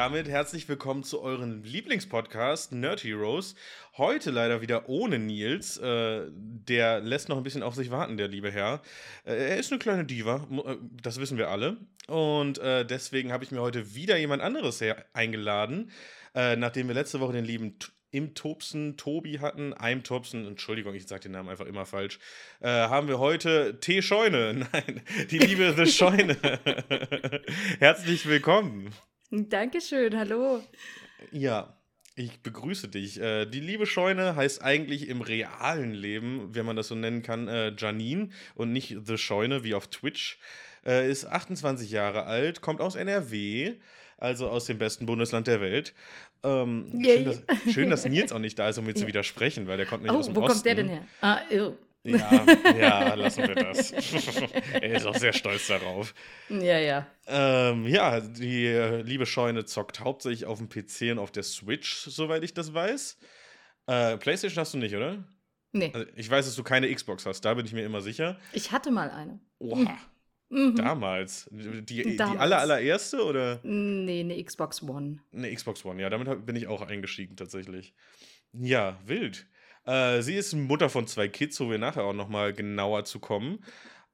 damit herzlich willkommen zu eurem Lieblingspodcast Nerd Heroes. Heute leider wieder ohne Nils. Äh, der lässt noch ein bisschen auf sich warten, der liebe Herr. Äh, er ist eine kleine Diva, äh, das wissen wir alle. Und äh, deswegen habe ich mir heute wieder jemand anderes eingeladen. Äh, nachdem wir letzte Woche den lieben im Tobsen Tobi hatten, Eim Tobsen, Entschuldigung, ich sage den Namen einfach immer falsch, äh, haben wir heute T. Scheune, nein, die liebe The Scheune. Herzlich willkommen. Dankeschön, hallo. Ja, ich begrüße dich. Äh, die liebe Scheune heißt eigentlich im realen Leben, wenn man das so nennen kann, äh, Janine und nicht The Scheune wie auf Twitch. Äh, ist 28 Jahre alt, kommt aus NRW, also aus dem besten Bundesland der Welt. Ähm, schön, dass, schön, dass Nils auch nicht da ist, um mir zu widersprechen, weil der kommt nicht oh, aus dem wo Osten. kommt der denn her? Ah, ew. Ja, ja, lassen wir das. er ist auch sehr stolz darauf. Ja, ja. Ähm, ja, die äh, liebe Scheune zockt hauptsächlich auf dem PC und auf der Switch, soweit ich das weiß. Äh, PlayStation hast du nicht, oder? Nee. Also ich weiß, dass du keine Xbox hast, da bin ich mir immer sicher. Ich hatte mal eine. Oha. Mhm. Damals. Die, Damals. die aller, allererste oder? Nee, eine Xbox One. Eine Xbox One, ja, damit bin ich auch eingestiegen tatsächlich. Ja, wild. Äh, sie ist Mutter von zwei Kids, wo wir nachher auch nochmal genauer zu kommen.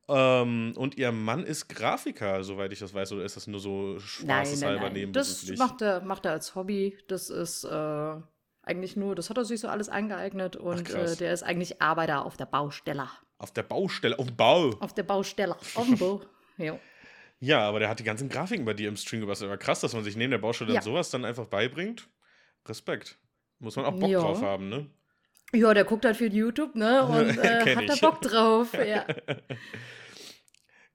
Ähm, und ihr Mann ist Grafiker, soweit ich das weiß, oder ist das nur so spaßeshalber nebenberuflich? Das macht er, macht er als Hobby. Das ist äh, eigentlich nur, das hat er sich so alles angeeignet und Ach, äh, der ist eigentlich Arbeiter auf der Baustelle. Auf der Baustelle, auf dem Bau. Auf der Baustelle, auf dem Bau. jo. Ja, aber der hat die ganzen Grafiken bei dir im Stream gebastelt. Aber krass, dass man sich neben der Baustelle ja. sowas dann einfach beibringt. Respekt. Muss man auch Bock ja. drauf haben, ne? Ja, der guckt halt viel YouTube, ne? Und äh, hat da Bock drauf, ja.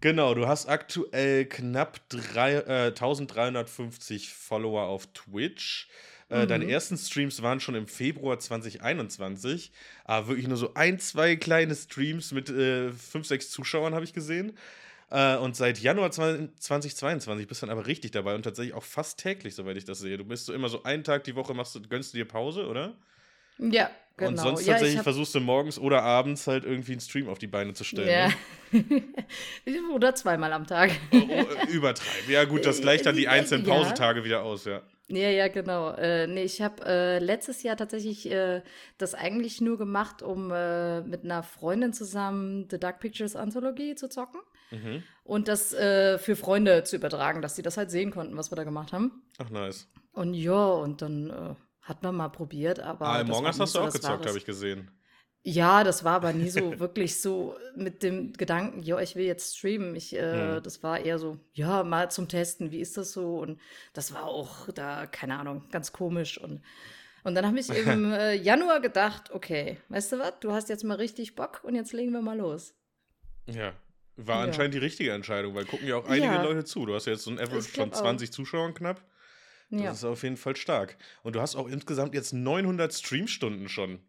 Genau, du hast aktuell knapp drei, äh, 1350 Follower auf Twitch. Äh, mhm. Deine ersten Streams waren schon im Februar 2021. Aber wirklich nur so ein, zwei kleine Streams mit äh, fünf, sechs Zuschauern habe ich gesehen. Äh, und seit Januar 2022 bist du dann aber richtig dabei und tatsächlich auch fast täglich, soweit ich das sehe. Du bist so immer so einen Tag die Woche, machst du, gönnst du dir Pause, oder? Ja, genau. Und sonst tatsächlich ja, versuchst du morgens oder abends halt irgendwie einen Stream auf die Beine zu stellen. Ja. Ne? oder zweimal am Tag. Oh, oh, übertreiben. Ja, gut, das gleicht dann die einzelnen ja. Pausetage wieder aus, ja. Ja, ja, genau. Äh, nee, ich habe äh, letztes Jahr tatsächlich äh, das eigentlich nur gemacht, um äh, mit einer Freundin zusammen The Dark Pictures Anthology zu zocken. Mhm. Und das äh, für Freunde zu übertragen, dass sie das halt sehen konnten, was wir da gemacht haben. Ach, nice. Und ja, und dann äh, hat man mal probiert, aber. Ah, Among Us hast du auch gezockt, habe ich gesehen. Ja, das war aber nie so wirklich so mit dem Gedanken, ja, ich will jetzt streamen. Ich, äh, hm. Das war eher so, ja, mal zum Testen, wie ist das so? Und das war auch da, keine Ahnung, ganz komisch. Und, und dann habe ich im äh, Januar gedacht, okay, weißt du was, du hast jetzt mal richtig Bock und jetzt legen wir mal los. Ja, war ja. anscheinend die richtige Entscheidung, weil gucken ja auch einige ja. Leute zu. Du hast ja jetzt so ein Average von 20 auch. Zuschauern knapp. Das ja. ist auf jeden Fall stark. Und du hast auch insgesamt jetzt 900 Streamstunden schon.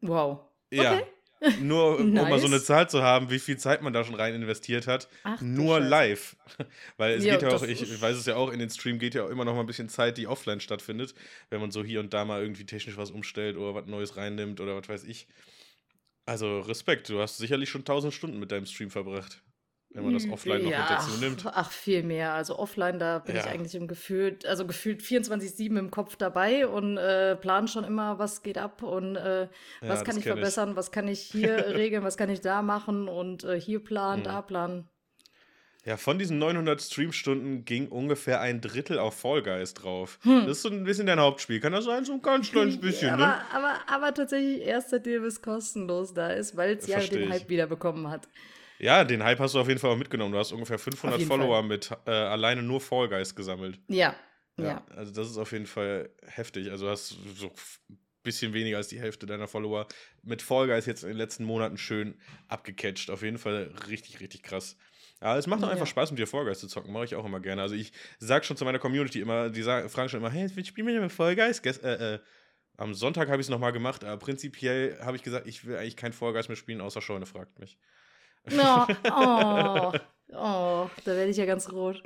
Wow. Ja. Okay. Nur nice. um mal so eine Zahl zu haben, wie viel Zeit man da schon rein investiert hat. Ach, nur live. Weil es ja, geht ja auch, ich, ich, weiß es ja auch, in den Stream geht ja auch immer noch mal ein bisschen Zeit, die offline stattfindet, wenn man so hier und da mal irgendwie technisch was umstellt oder was Neues reinnimmt oder was weiß ich. Also Respekt, du hast sicherlich schon 1000 Stunden mit deinem Stream verbracht wenn man das hm, offline noch mit dazu nimmt. Ach, viel mehr. Also offline, da bin ja. ich eigentlich im Gefühl, also gefühlt 24-7 im Kopf dabei und äh, plan schon immer, was geht ab und äh, was ja, kann ich verbessern, ich. was kann ich hier regeln, was kann ich da machen und äh, hier planen, hm. da planen. Ja, von diesen 900 Streamstunden ging ungefähr ein Drittel auf Fall Guys drauf. Hm. Das ist so ein bisschen dein Hauptspiel. Kann das sein? So ein ganz kleines bisschen, aber, ne? Aber, aber tatsächlich erst seitdem es kostenlos da ist, weil es ja den Hype wiederbekommen hat. Ja, den Hype hast du auf jeden Fall auch mitgenommen. Du hast ungefähr 500 Follower Fall. mit äh, alleine nur Fall Guys gesammelt. Ja. ja. ja. Also, das ist auf jeden Fall heftig. Also, du hast so ein bisschen weniger als die Hälfte deiner Follower mit Fall Guys jetzt in den letzten Monaten schön abgecatcht. Auf jeden Fall richtig, richtig krass. Ja, es macht doch einfach Spaß, mit dir Fall Guys zu zocken. Mache ich auch immer gerne. Also, ich sag schon zu meiner Community immer, die sagen, fragen schon immer, hey, spielen wir mit Fall Guys? Guess, äh, äh, am Sonntag habe ich es nochmal gemacht, aber prinzipiell habe ich gesagt, ich will eigentlich kein Fall Guys mehr spielen, außer Scheune fragt mich. Oh, oh, oh, da werde ich ja ganz rot.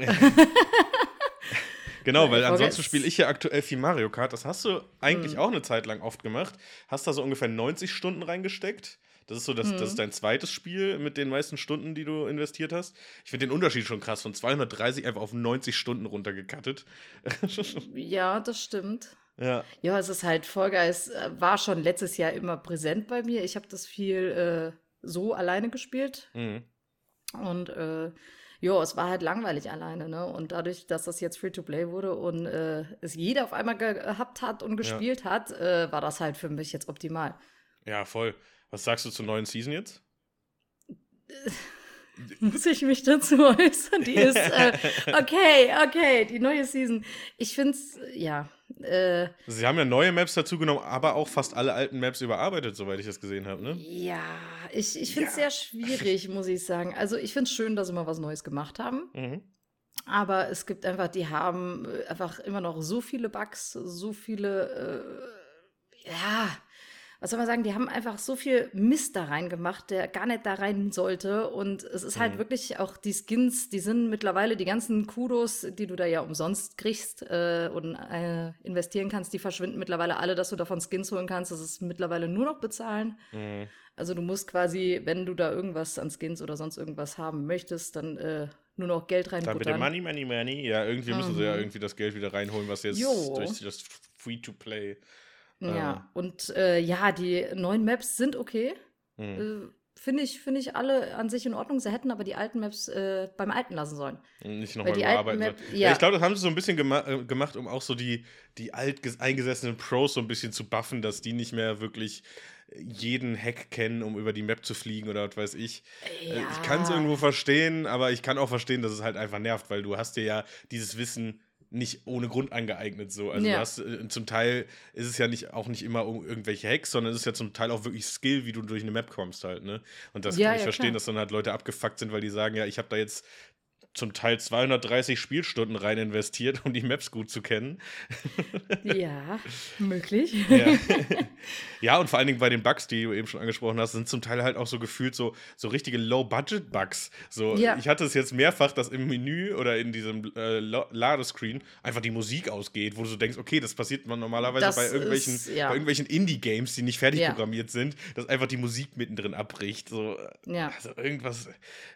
genau, weil ansonsten spiele ich ja aktuell viel Mario Kart. Das hast du eigentlich hm. auch eine Zeit lang oft gemacht. Hast da so ungefähr 90 Stunden reingesteckt. Das ist so, das, mhm. das ist mhm. dein zweites Spiel mit den meisten Stunden, die du investiert hast. Ich finde den Unterschied schon krass, von 230 einfach auf 90 Stunden runtergekattet. ja, das stimmt. Ja. Ja, es ist halt Guys äh, war schon letztes Jahr immer präsent bei mir. Ich habe das viel äh, so alleine gespielt. Mhm. Und äh, ja, es war halt langweilig alleine, ne? Und dadurch, dass das jetzt Free-to-Play wurde und äh, es jeder auf einmal gehabt hat und gespielt ja. hat, äh, war das halt für mich jetzt optimal. Ja, voll. Was sagst du zur neuen Season jetzt? Muss ich mich dazu äußern? Die ist äh, okay, okay, die neue Season. Ich finde es, ja, äh, Sie haben ja neue Maps dazu genommen, aber auch fast alle alten Maps überarbeitet, soweit ich das gesehen habe, ne? Ja, ich, ich finde es ja. sehr schwierig, muss ich sagen. Also ich finde es schön, dass sie mal was Neues gemacht haben. Mhm. Aber es gibt einfach, die haben äh, einfach immer noch so viele Bugs, so viele, äh, ja, was soll man sagen, die haben einfach so viel Mist da reingemacht, der gar nicht da rein sollte. Und es ist halt mhm. wirklich auch die Skins, die sind mittlerweile die ganzen Kudos, die du da ja umsonst kriegst äh, und äh, investieren kannst, die verschwinden mittlerweile alle, dass du davon Skins holen kannst. Das ist mittlerweile nur noch bezahlen. Mhm. Also du musst quasi, wenn du da irgendwas an Skins oder sonst irgendwas haben möchtest, dann äh, nur noch Geld reinbuttern. Dann bitte Money, Money, Money. Ja, irgendwie müssen sie ja mhm. irgendwie das Geld wieder reinholen, was jetzt jo. durch das Free-to-Play ja, ähm. und äh, ja, die neuen Maps sind okay. Mhm. Äh, Finde ich, find ich alle an sich in Ordnung. Sie hätten aber die alten Maps äh, beim Alten lassen sollen. Nicht nochmal überarbeiten Map, ja. ja. Ich glaube, das haben sie so ein bisschen gema äh, gemacht, um auch so die, die alt eingesessenen Pros so ein bisschen zu buffen, dass die nicht mehr wirklich jeden Hack kennen, um über die Map zu fliegen oder was weiß ich. Äh, ja. Ich kann es irgendwo verstehen, aber ich kann auch verstehen, dass es halt einfach nervt, weil du hast dir ja dieses Wissen nicht ohne Grund angeeignet so. Also ja. du hast, äh, zum Teil ist es ja nicht auch nicht immer um irgendwelche Hacks, sondern es ist ja zum Teil auch wirklich Skill, wie du durch eine Map kommst halt, ne? Und das ja, kann ich ja, verstehen, klar. dass dann halt Leute abgefuckt sind, weil die sagen, ja, ich habe da jetzt zum Teil 230 Spielstunden rein investiert, um die Maps gut zu kennen. Ja, möglich. Ja. ja, und vor allen Dingen bei den Bugs, die du eben schon angesprochen hast, sind zum Teil halt auch so gefühlt so, so richtige Low-Budget-Bugs. So, ja. Ich hatte es jetzt mehrfach, dass im Menü oder in diesem äh, Ladescreen einfach die Musik ausgeht, wo du so denkst, okay, das passiert man normalerweise das bei irgendwelchen, ist, ja. irgendwelchen Indie-Games, die nicht fertig programmiert sind, dass einfach die Musik mittendrin abbricht. So. Also irgendwas,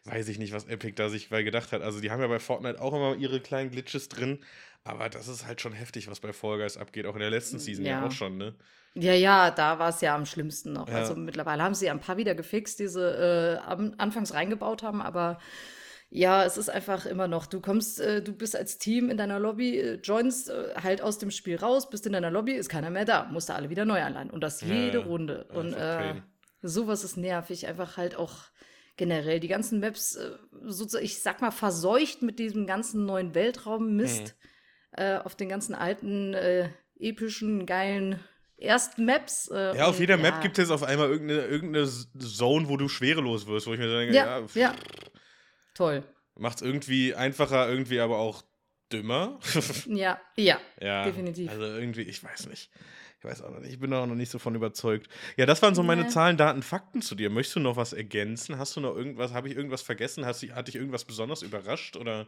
weiß ich nicht, was Epic da sich bei gedacht hat. Also die haben ja bei Fortnite auch immer ihre kleinen Glitches drin. Aber das ist halt schon heftig, was bei Fall Guys abgeht. Auch in der letzten Season ja, ja auch schon, ne? Ja, ja, da war es ja am schlimmsten noch. Ja. Also mittlerweile haben sie ein paar wieder gefixt, die sie äh, anfangs reingebaut haben, aber ja, es ist einfach immer noch, du kommst, äh, du bist als Team in deiner Lobby, äh, joinst äh, halt aus dem Spiel raus, bist in deiner Lobby, ist keiner mehr da, musst du alle wieder neu anleihen. Und das jede ja, Runde. Und äh, sowas ist nervig, einfach halt auch generell die ganzen Maps, äh, sozusagen, ich sag mal, verseucht mit diesem ganzen neuen Weltraummist mhm. äh, auf den ganzen alten, äh, epischen, geilen ersten Maps. Äh, ja, auf jeder ja. Map gibt es auf einmal irgendeine, irgendeine Zone, wo du schwerelos wirst, wo ich mir denke, ja, ja, ja. toll. Macht es irgendwie einfacher, irgendwie aber auch dümmer. ja, ja, ja, definitiv. Also irgendwie, ich weiß nicht. Ich weiß auch noch nicht, ich bin auch noch nicht so von überzeugt. Ja, das waren so meine nee. Zahlen, Daten, Fakten zu dir. Möchtest du noch was ergänzen? Hast du noch irgendwas, habe ich irgendwas vergessen? Hast, hat dich irgendwas besonders überrascht oder?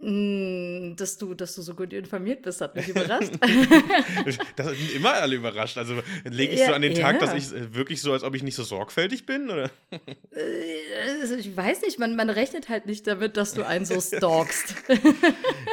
Mm, dass du, dass du so gut informiert bist, hat mich überrascht. das sind immer alle überrascht. Also lege ich ja, so an den Tag, ja. dass ich äh, wirklich so, als ob ich nicht so sorgfältig bin? Oder? Äh, also ich weiß nicht, man, man rechnet halt nicht damit, dass du einen so stalkst.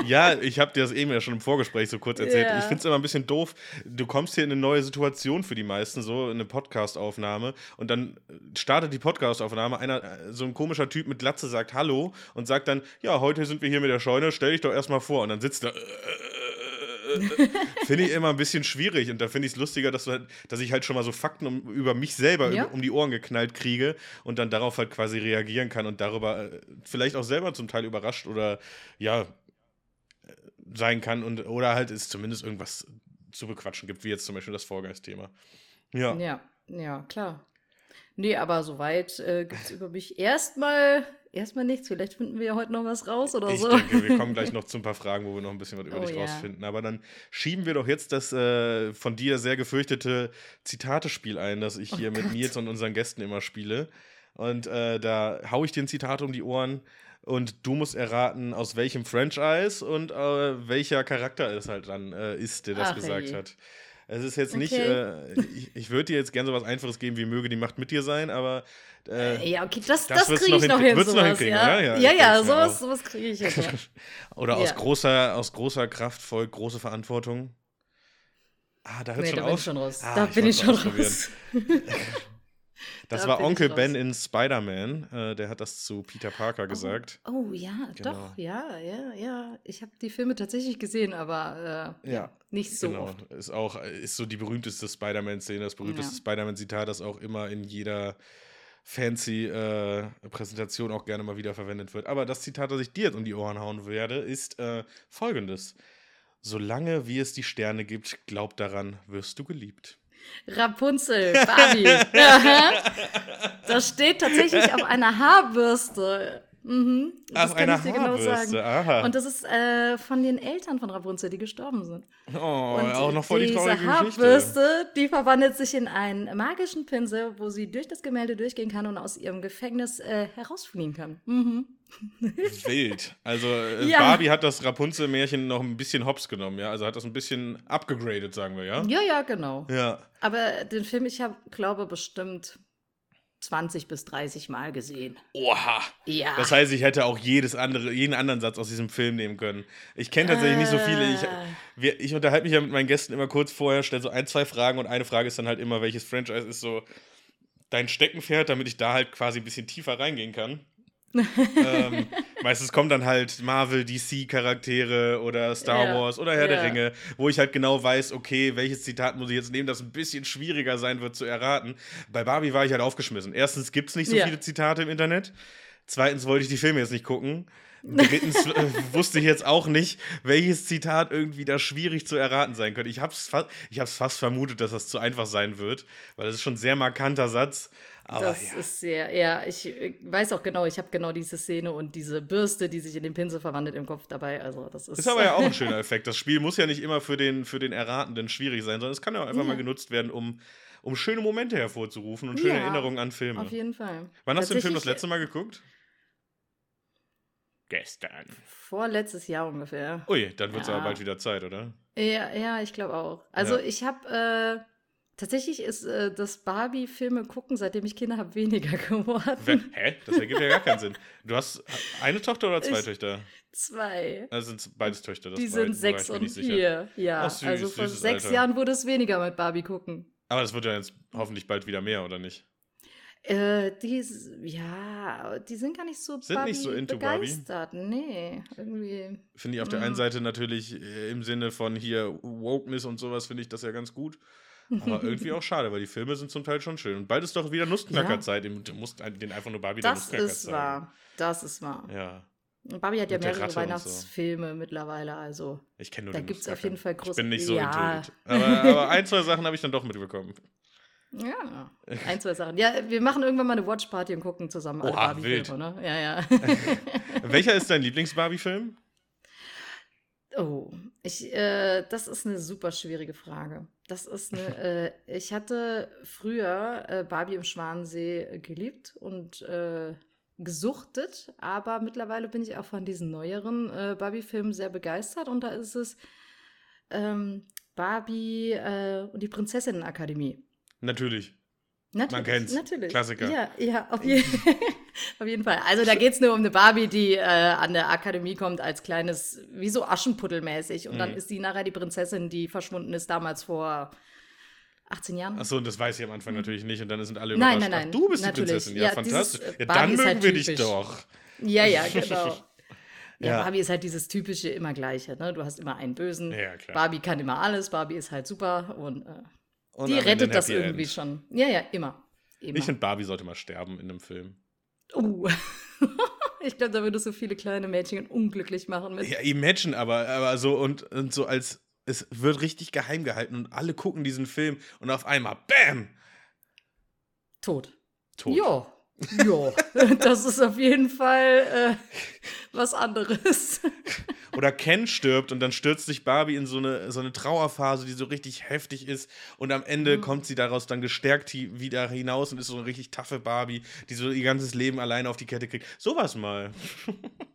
ja, ich habe dir das eben ja schon im Vorgespräch so kurz erzählt. Ja. Ich finde es immer ein bisschen doof. Du kommst hier in eine neue Situation für die meisten, so eine Podcastaufnahme, und dann startet die Podcastaufnahme. Einer, äh, so ein komischer Typ mit Glatze sagt Hallo und sagt dann: Ja, heute sind wir hier mit der Show Scheune, stell dich doch erstmal vor. Und dann sitzt da. Äh, äh, äh, finde ich immer ein bisschen schwierig und da finde ich es lustiger, dass, halt, dass ich halt schon mal so Fakten um, über mich selber ja. um die Ohren geknallt kriege und dann darauf halt quasi reagieren kann und darüber vielleicht auch selber zum Teil überrascht oder ja sein kann und oder halt es zumindest irgendwas zu bequatschen gibt, wie jetzt zum Beispiel das Vorgeist-Thema. Ja. Ja, ja, klar. Nee, aber soweit äh, gibt es über mich erstmal erstmal nichts. Vielleicht finden wir ja heute noch was raus oder ich so. Ich denke, wir kommen gleich noch zu ein paar Fragen, wo wir noch ein bisschen was über oh, dich ja. rausfinden. Aber dann schieben wir doch jetzt das äh, von dir sehr gefürchtete Zitatespiel ein, das ich oh hier Gott. mit Nils und unseren Gästen immer spiele. Und äh, da haue ich dir ein Zitat um die Ohren und du musst erraten, aus welchem Franchise und äh, welcher Charakter es halt dann äh, ist, der das Ach, gesagt hey. hat. Es ist jetzt nicht, äh, ich, ich würde dir jetzt gerne so was Einfaches geben, wie möge die Macht mit dir sein, aber. Äh, ja, okay, das, das, das kriege ich noch hin. Sowas, noch hinkriegen, ja, ja, ja, ja sowas, sowas kriege ich hin. oder aus, großer, aus großer Kraft folgt große Verantwortung. Ah, da hört nee, schon da auf. Bin ich schon raus. Ah, da bin ich schon raus. Das da war Onkel Ben in Spider-Man. Äh, der hat das zu Peter Parker oh, gesagt. Oh, ja, genau. doch, ja, ja, ja. Ich habe die Filme tatsächlich gesehen, aber äh, ja, nicht so. Genau. Oft. Ist auch ist so die berühmteste Spider-Man-Szene, das berühmteste ja. Spider-Man-Zitat, das auch immer in jeder fancy äh, Präsentation auch gerne mal wieder verwendet wird. Aber das Zitat, das ich dir jetzt um die Ohren hauen werde, ist äh, folgendes. Solange wie es die Sterne gibt, glaub daran, wirst du geliebt. Rapunzel, Barbie. das steht tatsächlich auf einer Haarbürste. Mhm, das Auf kann ich dir genau sagen. Aha. Und das ist äh, von den Eltern von Rapunzel, die gestorben sind. Oh, und auch noch voll die traurige Diese Haarbürste, die verwandelt sich in einen magischen Pinsel, wo sie durch das Gemälde durchgehen kann und aus ihrem Gefängnis äh, herausfliehen kann. Mhm. Wild. Also äh, ja. Barbie hat das Rapunzel-Märchen noch ein bisschen hops genommen, ja. Also hat das ein bisschen abgegradet, sagen wir, ja. Ja, ja, genau. Ja. Aber den Film, ich habe, glaube bestimmt 20 bis 30 Mal gesehen. Oha. Ja. Das heißt, ich hätte auch jedes andere, jeden anderen Satz aus diesem Film nehmen können. Ich kenne tatsächlich äh. nicht so viele. Ich, wir, ich unterhalte mich ja mit meinen Gästen immer kurz vorher, stelle so ein, zwei Fragen und eine Frage ist dann halt immer, welches Franchise ist so dein Steckenpferd, damit ich da halt quasi ein bisschen tiefer reingehen kann ähm, meistens kommen dann halt Marvel, DC-Charaktere oder Star ja, Wars oder Herr ja. der Ringe, wo ich halt genau weiß, okay, welches Zitat muss ich jetzt nehmen, das ein bisschen schwieriger sein wird zu erraten. Bei Barbie war ich halt aufgeschmissen. Erstens gibt es nicht so ja. viele Zitate im Internet. Zweitens wollte ich die Filme jetzt nicht gucken. Drittens äh, wusste ich jetzt auch nicht, welches Zitat irgendwie da schwierig zu erraten sein könnte. Ich habe es fast, fast vermutet, dass das zu einfach sein wird, weil das ist schon ein sehr markanter Satz. Aber das ja. ist sehr, ja, ich weiß auch genau, ich habe genau diese Szene und diese Bürste, die sich in den Pinsel verwandelt im Kopf dabei. Also das ist. Ist aber ja auch ein schöner Effekt. Das Spiel muss ja nicht immer für den, für den Erratenden schwierig sein, sondern es kann ja auch einfach ja. mal genutzt werden, um, um schöne Momente hervorzurufen und schöne ja, Erinnerungen an Filme. Auf jeden Fall. Wann hast du den Film das letzte Mal geguckt? Gestern. Vorletztes Jahr ungefähr. Ui, dann wird es aber bald wieder Zeit, oder? Ja, ja, ich glaube auch. Also ich habe äh, Tatsächlich ist äh, das Barbie-Filme gucken, seitdem ich Kinder habe, weniger geworden. Hä? Das ergibt ja gar keinen Sinn. Du hast eine Tochter oder zwei ich, Töchter? Zwei. Also sind beides Töchter. Die sind sechs und vier. Ja, süß, also vor sechs Alter. Jahren wurde es weniger mit Barbie gucken. Aber das wird ja jetzt hoffentlich bald wieder mehr, oder nicht? Äh, die, ja, die sind gar nicht so sind Barbie nicht so into begeistert. Barbie? Nee, irgendwie. Finde ich auf der einen mm. Seite natürlich äh, im Sinne von hier Wokeness und sowas, finde ich das ja ganz gut. Aber irgendwie auch schade, weil die Filme sind zum Teil schon schön. Und bald ist doch wieder Nussknackerzeit. Ja. Du musst den einfach nur Barbie Das ist wahr. Das ist wahr. Ja. Barbie hat ja mehrere Weihnachtsfilme so. mittlerweile, also. Ich kenne nur Da gibt es auf jeden Fall große. Ich bin nicht so ja. aber, aber ein, zwei Sachen habe ich dann doch mitbekommen. Ja, ein, zwei Sachen. Ja, wir machen irgendwann mal eine Watchparty und gucken zusammen alle Barbie-Filme, ne? Ja, ja. Welcher ist dein Lieblings-Barbie-Film? Oh, ich, äh, das ist eine super schwierige Frage. Das ist eine, äh, ich hatte früher äh, Barbie im Schwanensee geliebt und äh, gesuchtet, aber mittlerweile bin ich auch von diesen neueren äh, Barbie-Filmen sehr begeistert und da ist es ähm, Barbie äh, und die Prinzessinnenakademie. Natürlich. Natürlich, Man kennt's. Natürlich. Klassiker. Ja, ja, auf, je auf jeden Fall. Also da geht es nur um eine Barbie, die äh, an der Akademie kommt als kleines, wie so Aschenputtelmäßig. Und mhm. dann ist sie nachher die Prinzessin, die verschwunden ist damals vor 18 Jahren. Achso, und das weiß ich am Anfang mhm. natürlich nicht. Und dann sind alle überrascht. Nein, nein, nein. Ach, du bist natürlich. die Prinzessin. Ja, ja fantastisch. Ja, dann mögen halt wir dich doch. Ja, ja, genau. Ja, ja, Barbie ist halt dieses typische immer gleiche. Ne? Du hast immer einen Bösen. Ja, klar. Barbie kann immer alles. Barbie ist halt super und äh, und die rettet das irgendwie End. schon. Ja, ja, immer. immer. Ich finde, Barbie sollte mal sterben in einem Film. Uh. ich glaube, da würdest du viele kleine Mädchen unglücklich machen. Mit. Ja, imagine, aber, aber so und, und so als es wird richtig geheim gehalten und alle gucken diesen Film und auf einmal, BÄM! Tot. Tot. Ja. Ja, das ist auf jeden Fall äh, was anderes. Oder Ken stirbt und dann stürzt sich Barbie in so eine, so eine Trauerphase, die so richtig heftig ist. Und am Ende mhm. kommt sie daraus dann gestärkt wieder hinaus und ist so eine richtig taffe Barbie, die so ihr ganzes Leben alleine auf die Kette kriegt. Sowas mal.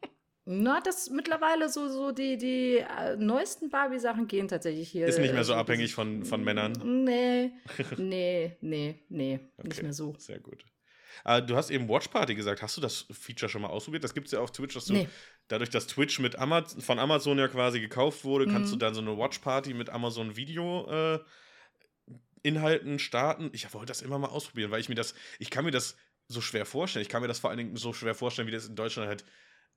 Na, das mittlerweile so, so die, die äh, neuesten Barbie-Sachen gehen tatsächlich hier. Ist nicht mehr so äh, abhängig von, von Männern. Nee, nee, nee, nee, nicht Okay, mehr so. Sehr gut. Äh, du hast eben Watch Party gesagt. Hast du das Feature schon mal ausprobiert? Das gibt es ja auf Twitch, dass du Nee. dadurch, dass Twitch mit Amaz von Amazon ja quasi gekauft wurde, kannst du Mhm. dann so eine Watch Party mit Amazon Video äh, Inhalten starten. Ich wollte das immer mal ausprobieren, weil ich mir das, ich kann mir das so schwer vorstellen. Ich kann mir das vor allen Dingen so schwer vorstellen, wie das in Deutschland halt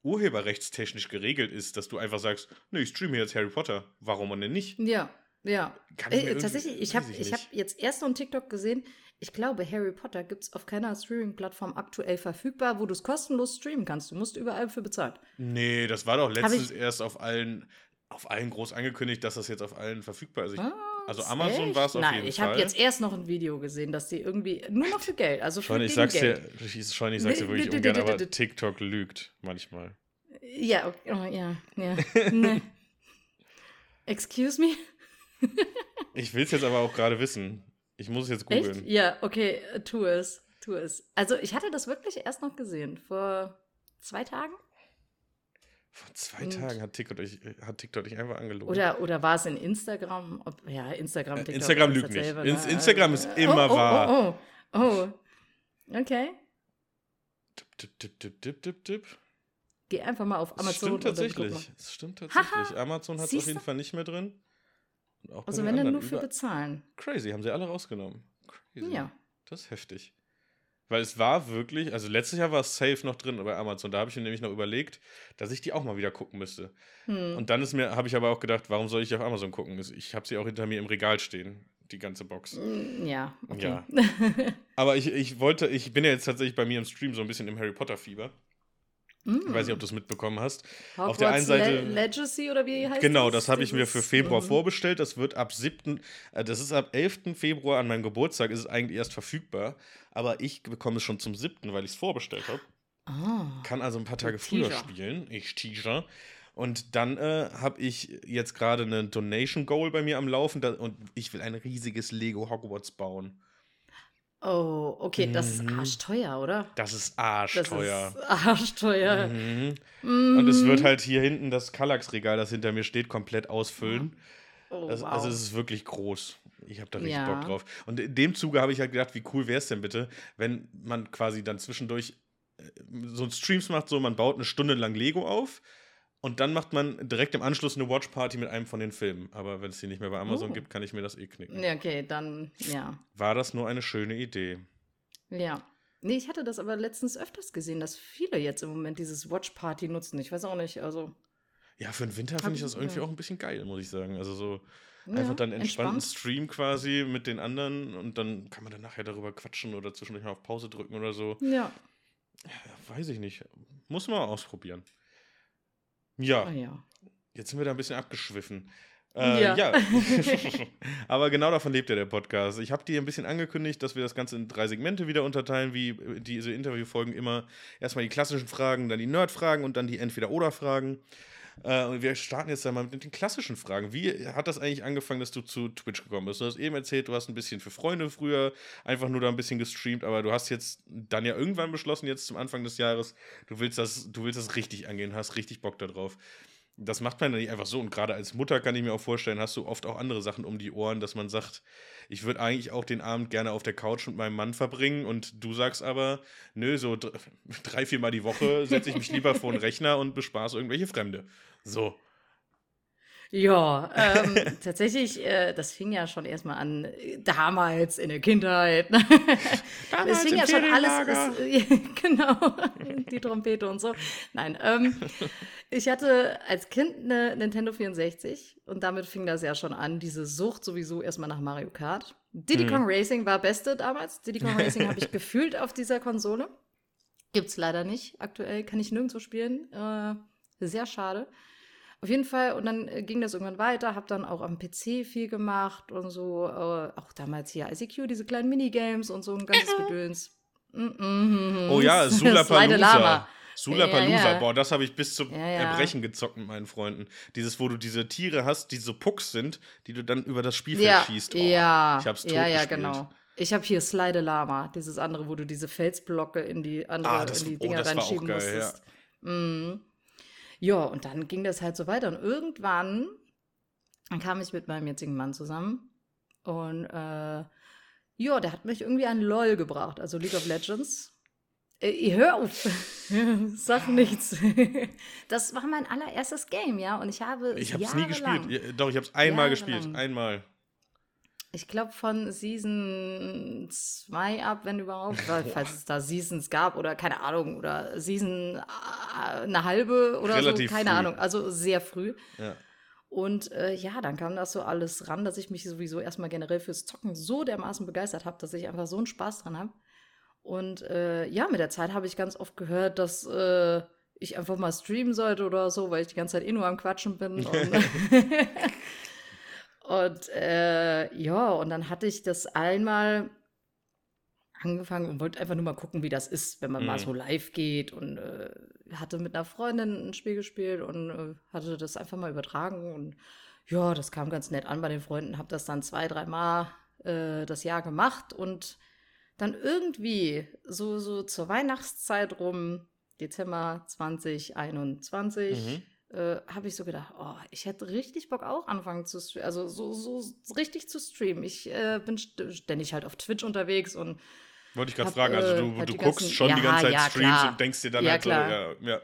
urheberrechtstechnisch geregelt ist, dass du einfach sagst, nee, ich streame jetzt Harry Potter. Warum denn nicht? Ja, ja. Ich Äh, tatsächlich, ich habe ich hab jetzt erst noch einen TikTok gesehen. Ich glaube, Harry Potter gibt es auf keiner Streaming-Plattform aktuell verfügbar, wo du es kostenlos streamen kannst. Du musst überall für bezahlen. Nee, das war doch letztens ich- erst auf allen, auf allen groß angekündigt, dass das jetzt auf allen verfügbar ist. Ich, also? Amazon war es auf Nein, jeden ich Fall. habe jetzt erst noch ein Video gesehen, dass die irgendwie nur noch für Geld, also für Schon, ich sag's Geld. dir, ich, schon, ich sag's dir wirklich ungern, aber. TikTok lügt manchmal. Ja, okay, oh, ja, ja. nee. Excuse me? Ich will's jetzt aber auch gerade wissen. Ich muss es jetzt Echt? googeln. Ja, okay, äh, tu es. Tu es. Also, ich hatte das wirklich erst noch gesehen. Vor zwei Tagen? Vor zwei Und- Tagen hat TikTok, dich, hat TikTok dich einfach angelogen. Oder, oder war es in Instagram? Ob, ja, Instagram, Äh, TikTok. Instagram lügt nicht. dasselbe, Ins-? Instagram ist immer oh, oh, wahr. Oh, oh, oh. Okay. Tipp, tipp, tipp, tipp, tipp, tipp, tipp. Geh einfach mal auf Das Amazon stimmt dann guck tatsächlich. Es stimmt tatsächlich. Haha, Amazon hat es auf jeden Fall nicht mehr drin. Also, wenn dann nur für bezahlen. Crazy, haben sie alle rausgenommen. Crazy. Ja. Das ist heftig. Weil es war wirklich, also letztes Jahr war es safe noch drin bei Amazon. Da habe ich mir nämlich noch überlegt, dass ich die auch mal wieder gucken müsste. Hm. Und dann ist mir, habe ich aber auch gedacht, warum soll ich auf Amazon gucken? Ich habe sie auch hinter mir im Regal stehen, die ganze Box. Mm, Ja, okay. Ja. Aber ich, ich wollte, ich bin ja jetzt tatsächlich bei mir im Stream so ein bisschen im Harry Potter-Fieber. Ich weiß nicht, ob du es mitbekommen hast. auf der einen Mm. Hogwarts Seite- Le Legacy oder wie heißt Genau, das? das habe ich mir für Februar Mhm. vorbestellt. Das wird ab 7. Äh, das ist ab 11. Februar an meinem Geburtstag, ist es eigentlich erst verfügbar. Aber ich bekomme es schon zum 7., weil ich es vorbestellt habe. Ah. Kann also ein paar Tage früher spielen. Ich Teaser. Und dann äh, habe ich jetzt gerade eine Donation Goal bei mir am Laufen da, und ich will ein riesiges Lego Hogwarts bauen. Oh, okay, das ist Mhm. arschteuer, oder? Das ist Das arschteuer. ist arschteuer. Mhm. Mhm. Und es wird halt hier hinten das Kallax-Regal, das hinter mir steht, komplett ausfüllen. Oh, Das, wow. Also es ist wirklich groß. Ich habe da richtig Ja. Bock drauf. Und in dem Zuge habe ich halt gedacht, wie cool wäre es denn bitte, wenn man quasi dann zwischendurch äh, so Streams macht, so man baut eine Stunde lang Lego auf und dann macht man direkt im Anschluss eine Watch-Party mit einem von den Filmen. Aber wenn es die nicht mehr bei Amazon Oh. gibt, kann ich mir das eh knicken. Ja, okay, dann, ja. War das nur eine schöne Idee? Ja. Nee, ich hatte das aber letztens öfters gesehen, dass viele jetzt im Moment dieses Watch Party nutzen. Ich weiß auch nicht, also. Ja, für den Winter finde ich das irgendwie ja. auch ein bisschen geil, muss ich sagen. Also so Ja, einfach dann entspannten entspannt. Stream quasi mit den anderen und dann kann man dann nachher darüber quatschen oder zwischendurch mal auf Pause drücken oder so. Ja. Ja, weiß ich nicht. Muss man mal ausprobieren. Ja, Ah, ja. jetzt sind wir da ein bisschen abgeschwiffen. Äh, Ja. ja. Aber genau davon lebt ja der Podcast. Ich habe dir ein bisschen angekündigt, dass wir das Ganze in drei Segmente wieder unterteilen, wie äh, diese Interviewfolgen immer. Erstmal die klassischen Fragen, dann die Nerd-Fragen und dann die Entweder-Oder-Fragen. Äh, wir starten jetzt einmal mit den klassischen Fragen. Wie hat das eigentlich angefangen, dass du zu Twitch gekommen bist? Du hast eben erzählt, du hast ein bisschen für Freunde früher einfach nur da ein bisschen gestreamt, aber du hast jetzt dann ja irgendwann beschlossen, jetzt zum Anfang des Jahres, du willst das, du willst das richtig angehen, hast richtig Bock darauf. Das macht man ja nicht einfach so. Und gerade als Mutter kann ich mir auch vorstellen, hast du oft auch andere Sachen um die Ohren, dass man sagt, ich würde eigentlich auch den Abend gerne auf der Couch mit meinem Mann verbringen. Und du sagst aber, nö, so dr- drei, viermal die Woche setze ich mich lieber vor den Rechner und bespaße irgendwelche Fremde. So. Ja, ähm, tatsächlich, äh, das fing ja schon erstmal an, äh, damals in der Kindheit. Damals es fing ja schon alles, es, genau, die Trompete und so. Nein, ähm, ich hatte als Kind eine Nintendo 64 und damit fing das ja schon an, diese Sucht sowieso erstmal nach Mario Kart. Diddy Mhm. Kong Racing war beste damals. Diddy Kong Racing habe ich gefühlt auf dieser Konsole. Gibt's leider nicht. Aktuell kann ich nirgendwo spielen. Äh, sehr schade. Auf jeden Fall, und dann äh, ging das irgendwann weiter, habe dann auch am PC viel gemacht und so, äh, auch damals hier ICQ, diese kleinen Minigames und so ein ganzes Gedöns. Mm -mm. Oh ja, Sulapalooza. Sulapalooza, Ja, ja. boah, das habe ich bis zum Ja, ja. Erbrechen gezockt mit meinen Freunden. Dieses, wo du diese Tiere hast, die so Pucks sind, die du dann über das Spielfeld Ja, schießt. Oh, ja, ich hab's ja, ja, totgespielt. genau. Ich habe hier Slide Lama, dieses andere, wo du diese Felsblocke in die andere, Ah, das- in die oh, Dinger auch reinschieben ja. musstest. Mm. Ja, und dann ging das halt so weiter. Und irgendwann dann kam ich mit meinem jetzigen Mann zusammen. Und äh, ja, der hat mich irgendwie an LOL gebracht, also League of Legends. Äh, hör auf, sag nichts. das war mein allererstes Game, ja, und ich habe Ich habe es nie gespielt. Doch, ich habe es einmal gespielt, einmal. Ich glaube von Season 2 ab, wenn überhaupt, weil, falls es da Seasons gab oder keine Ahnung, oder Season äh, eine halbe oder Relativ so, keine früh. Ahnung, also sehr früh. Ja. Und äh, ja, dann kam das so alles ran, dass ich mich sowieso erstmal generell fürs Zocken so dermaßen begeistert habe, dass ich einfach so einen Spaß dran habe. Und äh, ja, mit der Zeit habe ich ganz oft gehört, dass äh, ich einfach mal streamen sollte oder so, weil ich die ganze Zeit eh nur am Quatschen bin. Und, und äh, ja, und dann hatte ich das einmal angefangen und wollte einfach nur mal gucken, wie das ist, wenn man mhm. mal so live geht und äh, hatte mit einer Freundin ein Spiel gespielt und äh, hatte das einfach mal übertragen und ja, das kam ganz nett an bei den Freunden, habe das dann zwei, dreimal äh, das Jahr gemacht und dann irgendwie so, so zur Weihnachtszeit rum, Dezember 2021, mhm. Äh, habe ich so gedacht, oh, ich hätte richtig Bock auch anfangen zu streamen, also so, so richtig zu streamen. Ich äh, bin ständig halt auf Twitch unterwegs und wollte ich gerade fragen, also du, halt du guckst ganzen, schon ja, die ganze Zeit ja, Streams klar. und denkst dir dann ja, halt klar. so, ja, ja.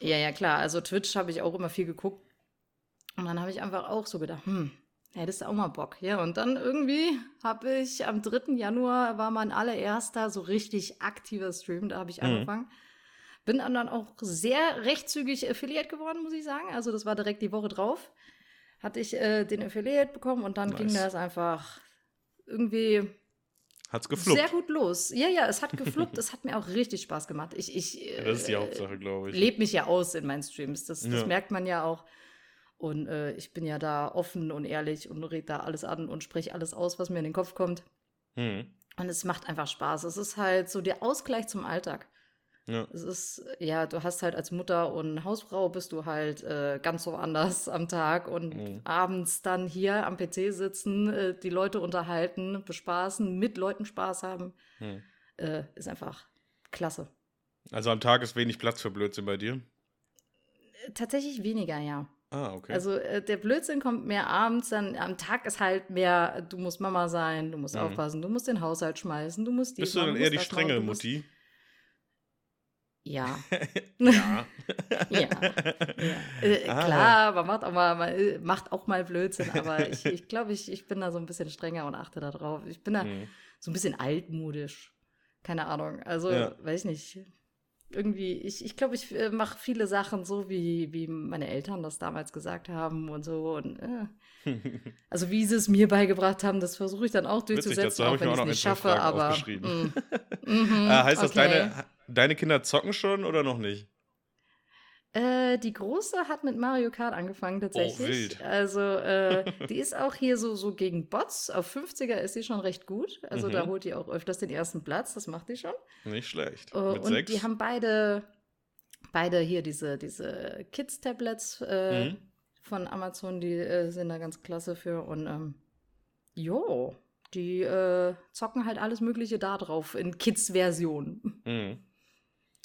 Ja, ja, klar. Also Twitch habe ich auch immer viel geguckt. Und dann habe ich einfach auch so gedacht, hm, hättest du auch mal Bock. Ja, und dann irgendwie habe ich am 3. Januar war mein allererster so richtig aktiver Stream, da habe ich mhm. angefangen. Bin dann auch sehr recht Affiliate geworden, muss ich sagen. Also das war direkt die Woche drauf. Hatte ich äh, den Affiliate bekommen und dann nice. ging das einfach irgendwie Hat's gefluppt. Sehr gut los. Ja, ja, es hat gefluppt. es hat mir auch richtig Spaß gemacht. Ich, ich ja, das ist die äh, Hauptsache, glaube ich. Lebe mich ja aus in meinen Streams. Das, das ja. merkt man ja auch. Und äh, ich bin ja da offen und ehrlich und rede da alles an und spreche alles aus, was mir in den Kopf kommt. Mhm. Und es macht einfach Spaß. Es ist halt so der Ausgleich zum Alltag. Ja. Es ist, ja, du hast halt als Mutter und Hausfrau bist du halt äh, ganz so anders am Tag und mhm. abends dann hier am PC sitzen, äh, die Leute unterhalten, bespaßen, mit Leuten Spaß haben, mhm. äh, ist einfach klasse. Also am Tag ist wenig Platz für Blödsinn bei dir? Tatsächlich weniger, ja. Ah, okay. Also äh, der Blödsinn kommt mehr abends, dann am Tag ist halt mehr, du musst Mama sein, du musst mhm. aufpassen, du musst den Haushalt schmeißen, du musst die. Bist du dann eher die strenge Mutti? Ja. ja. ja. ja. Äh, ah. Klar, man macht auch mal, man äh, macht auch mal Blödsinn, aber ich, ich glaube, ich, ich bin da so ein bisschen strenger und achte da drauf. Ich bin da mhm. so ein bisschen altmodisch. Keine Ahnung. Also, ja. weiß nicht. Irgendwie, ich, ich glaube, ich äh, mache viele Sachen so, wie, wie meine Eltern das damals gesagt haben und so. Und, äh. also, wie sie es mir beigebracht haben, das versuche ich dann auch durchzusetzen, Witzig, auch wenn ich es nicht schaffe. Aber. Mm, mm, äh, heißt das, deine, Deine Kinder zocken schon oder noch nicht? Äh, die Große hat mit Mario Kart angefangen tatsächlich. Oh, wild. Also äh, die ist auch hier so, so gegen Bots. Auf 50er ist sie schon recht gut. Also mhm. da holt die auch öfters den ersten Platz. Das macht die schon. Nicht schlecht. Uh, und sechs? die haben beide, beide hier diese, diese Kids-Tablets äh, mhm. von Amazon. Die äh, sind da ganz klasse für. Und ähm, jo, die äh, zocken halt alles Mögliche da drauf in Kids-Version. Mhm.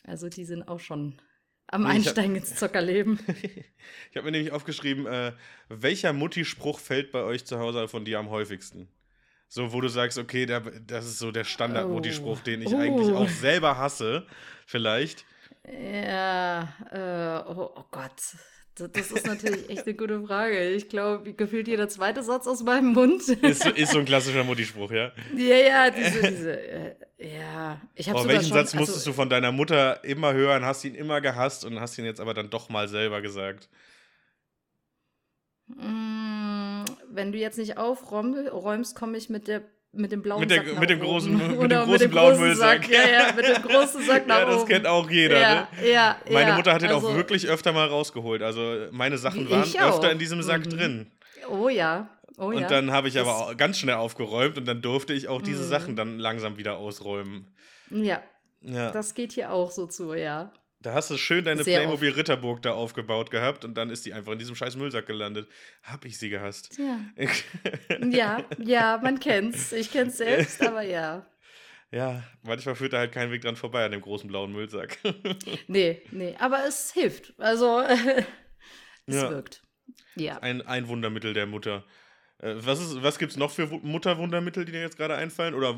Also die sind auch schon am Einsteigen hab, ins Zockerleben. ich habe mir nämlich aufgeschrieben, äh, welcher Mutti-Spruch fällt bei euch zu Hause von dir am häufigsten? So, wo du sagst, okay, der, das ist so der Standard-Mutti-Spruch, den ich uh. eigentlich auch selber hasse, vielleicht. Ja, äh, oh, oh Gott. Das ist natürlich echt eine gute Frage. Ich glaube, gefühlt jeder zweite Satz aus meinem Mund. Ist, ist so ein klassischer Mutti-Spruch, ja? Ja, ja, diese, diese, äh, ja. Ich habe welchen schon, Satz musstest also, du von deiner Mutter immer hören, hast ihn immer gehasst und hast ihn jetzt aber dann doch mal selber gesagt? Mm, wenn du jetzt nicht aufräumst, komme ich mit der mit dem blauen mit der, Sack mit dem großen, mit dem großen mit dem blauen großen Müllsack. Sack. Ja, ja, mit dem großen Sack nach Ja, das oben. kennt auch jeder. Ja, ne? ja, meine Mutter hat ihn also, auch wirklich öfter mal rausgeholt. Also meine Sachen waren öfter in diesem Sack mhm. drin. Oh ja. Oh, und ja. dann habe ich das aber ganz schnell aufgeräumt und dann durfte ich auch diese mhm. Sachen dann langsam wieder ausräumen. Ja. ja. Das geht hier auch so zu, ja. Da hast du schön deine Sehr Playmobil oft. Ritterburg da aufgebaut gehabt und dann ist die einfach in diesem scheiß Müllsack gelandet. Hab ich sie gehasst. Ja, ja, ja man kennt's. Ich kenn's selbst, aber ja. Ja, manchmal führt da halt kein Weg dran vorbei an dem großen blauen Müllsack. nee, nee, aber es hilft. Also, es ja. wirkt. Ja. Ein, ein Wundermittel der Mutter. Äh, was, ist, was gibt es noch für Mutterwundermittel, die dir jetzt gerade einfallen? Oder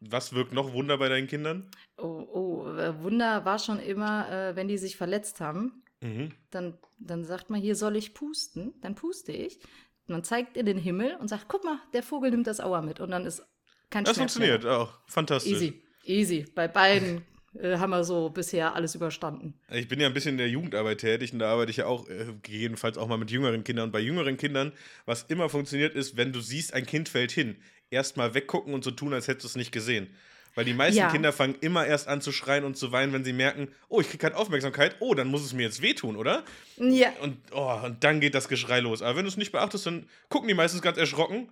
was wirkt noch Wunder bei deinen Kindern? Oh, oh äh, Wunder war schon immer, äh, wenn die sich verletzt haben. Mhm. Dann, dann sagt man, hier soll ich pusten. Dann puste ich. Man zeigt in den Himmel und sagt, guck mal, der Vogel nimmt das Aua mit. Und dann ist kein Das Schmerz funktioniert mehr. auch. Fantastisch. Easy, easy. Bei beiden äh, haben wir so bisher alles überstanden. Ich bin ja ein bisschen in der Jugendarbeit tätig und da arbeite ich ja auch äh, gegebenenfalls auch mal mit jüngeren Kindern. Und bei jüngeren Kindern, was immer funktioniert, ist, wenn du siehst, ein Kind fällt hin, erstmal weggucken und so tun, als hättest du es nicht gesehen. Weil die meisten ja. Kinder fangen immer erst an zu schreien und zu weinen, wenn sie merken, oh, ich kriege keine Aufmerksamkeit, oh, dann muss es mir jetzt wehtun, oder? Ja. Und, oh, und dann geht das Geschrei los. Aber wenn du es nicht beachtest, dann gucken die meistens ganz erschrocken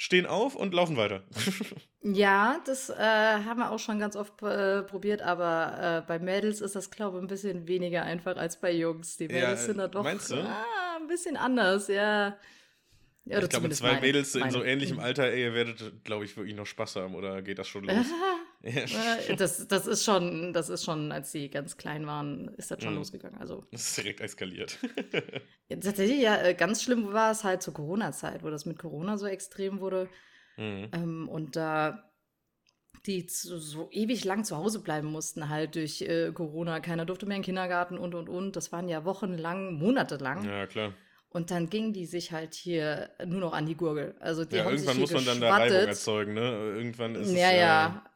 stehen auf und laufen weiter. ja, das äh, haben wir auch schon ganz oft äh, probiert, aber äh, bei Mädels ist das, glaube ich, ein bisschen weniger einfach als bei Jungs. Die Mädels ja, sind da doch ah, ein bisschen anders, ja. Ja, ich glaube, zwei meine, Mädels in so ähnlichem Alter, ey, ihr werdet, glaube ich, wirklich noch Spaß haben oder geht das schon los? Äh, das, das ist schon, das ist schon, als sie ganz klein waren, ist das schon mhm. losgegangen. Also. Das ist direkt eskaliert. Tatsächlich, ja, äh, ganz schlimm war es halt zur Corona-Zeit, wo das mit Corona so extrem wurde. Mhm. Ähm, und da die zu, so ewig lang zu Hause bleiben mussten, halt durch äh, Corona. Keiner durfte mehr in den Kindergarten und und und. Das waren ja wochenlang, monatelang. Ja, klar. Und dann gingen die sich halt hier nur noch an die Gurgel. Also die ja, haben irgendwann sich muss man dann da Reibung erzeugen, ne? Irgendwann ist ja, es. Ja,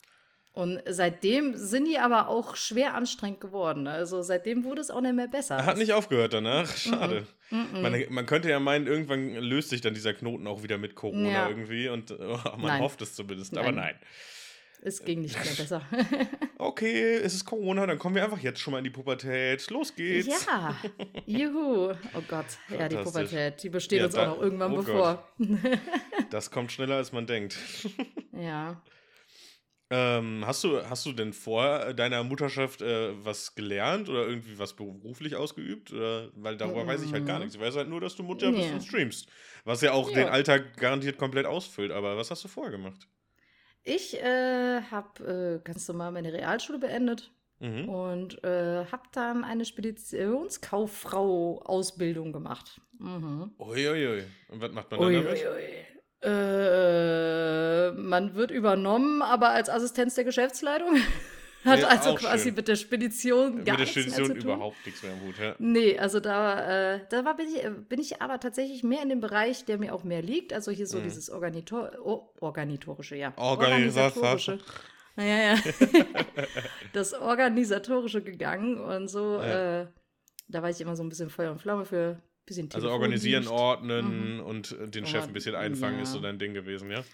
und seitdem sind die aber auch schwer anstrengend geworden. Also seitdem wurde es auch nicht mehr besser. Hat nicht aufgehört danach. Schade. Mm -mm. Man, man, könnte ja meinen, irgendwann löst sich dann dieser Knoten auch wieder mit Corona ja. irgendwie. Und oh, man nein. hofft es zumindest. Nein. Aber nein. Es ging nicht mehr besser. okay, es ist Corona, dann kommen wir einfach jetzt schon mal in die Pubertät. Los geht's. Ja, juhu. Oh Gott, ja, die Pubertät, die besteht ja, uns da, auch noch irgendwann oh bevor. das kommt schneller, als man denkt. ja. Ähm, hast, du, hast du denn vor deiner Mutterschaft äh, was gelernt oder irgendwie was beruflich ausgeübt? Oder, weil darüber mm. weiß ich halt gar nichts. Ich weiß halt nur, dass du Mutter nee. bist und streamst. Was ja auch ja. den Alltag garantiert komplett ausfüllt. Aber was hast du vorher gemacht? Ich äh, habe äh, ganz normal meine Realschule beendet mhm. und äh, habe dann eine Speditionskauffrau-Ausbildung gemacht. Mhm. Uiuiui. Und was macht man dann damit? Uiuiui. Äh, man wird übernommen, aber als Assistenz der Geschäftsleitung. Hat ja, also quasi schön. mit der Spedition gar nichts Mit der Spedition überhaupt nichts mehr im Hut, ja. Nee, also da, äh, da war, bin, ich, bin ich aber tatsächlich mehr in dem Bereich, der mir auch mehr liegt. Also hier so mhm. dieses Organitor oh, Organitorische, ja. Organisatorische. Naja, ja. das Organisatorische gegangen und so. Ja. Äh, da war ich immer so ein bisschen Feuer und Flamme für bisschen Also organisieren, ordnen mhm. und den Chef ein bisschen einfangen ja. ist so dein Ding gewesen, ja?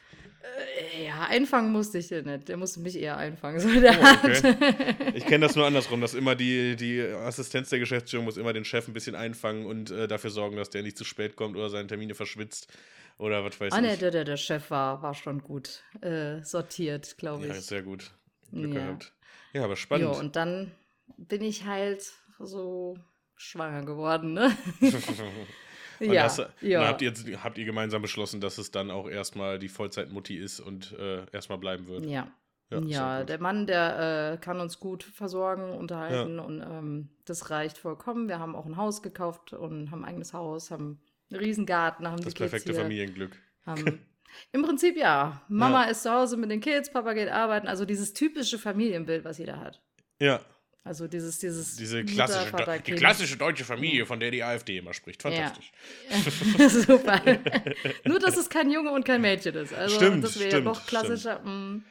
Äh, ja, einfangen musste ich den nicht. Der musste mich eher einfangen. So oh, okay. Ich kenne das nur andersrum, dass immer die, die Assistenz der Geschäftsführung muss immer den Chef ein bisschen einfangen und äh, dafür sorgen, dass der nicht zu spät kommt oder seine Termine verschwitzt oder was weiß ah, ich. Ah, der, der, der Chef war, war schon gut äh, sortiert, glaube ich. Ja, sehr gut. Glück ja. gehabt. Ja, aber spannend. Ja, und dann bin ich halt so schwanger geworden, ne? ja, das, ja. habt ihr, habt ihr gemeinsam beschlossen, dass es dann auch erstmal die Vollzeitmutti ist und äh, erstmal bleiben wird. Ja. Ja, ja der Mann, der äh, kann uns gut versorgen, unterhalten ja. und ähm, das reicht vollkommen. Wir haben auch ein Haus gekauft und haben ein eigenes Haus, haben einen Riesengarten, haben das perfekte hier, Familienglück. Haben, Im Prinzip ja. Mama ja. ist zu Hause mit den Kids, Papa geht arbeiten, also dieses typische Familienbild, was jeder hat. Ja, also dieses, dieses Diese klassische, die klassische deutsche Familie, von der die AfD immer spricht. Fantastisch. Ja. Super. Nur, dass es kein Junge und kein Mädchen ist. Also stimmt, das wäre ja noch klassischer. Mm.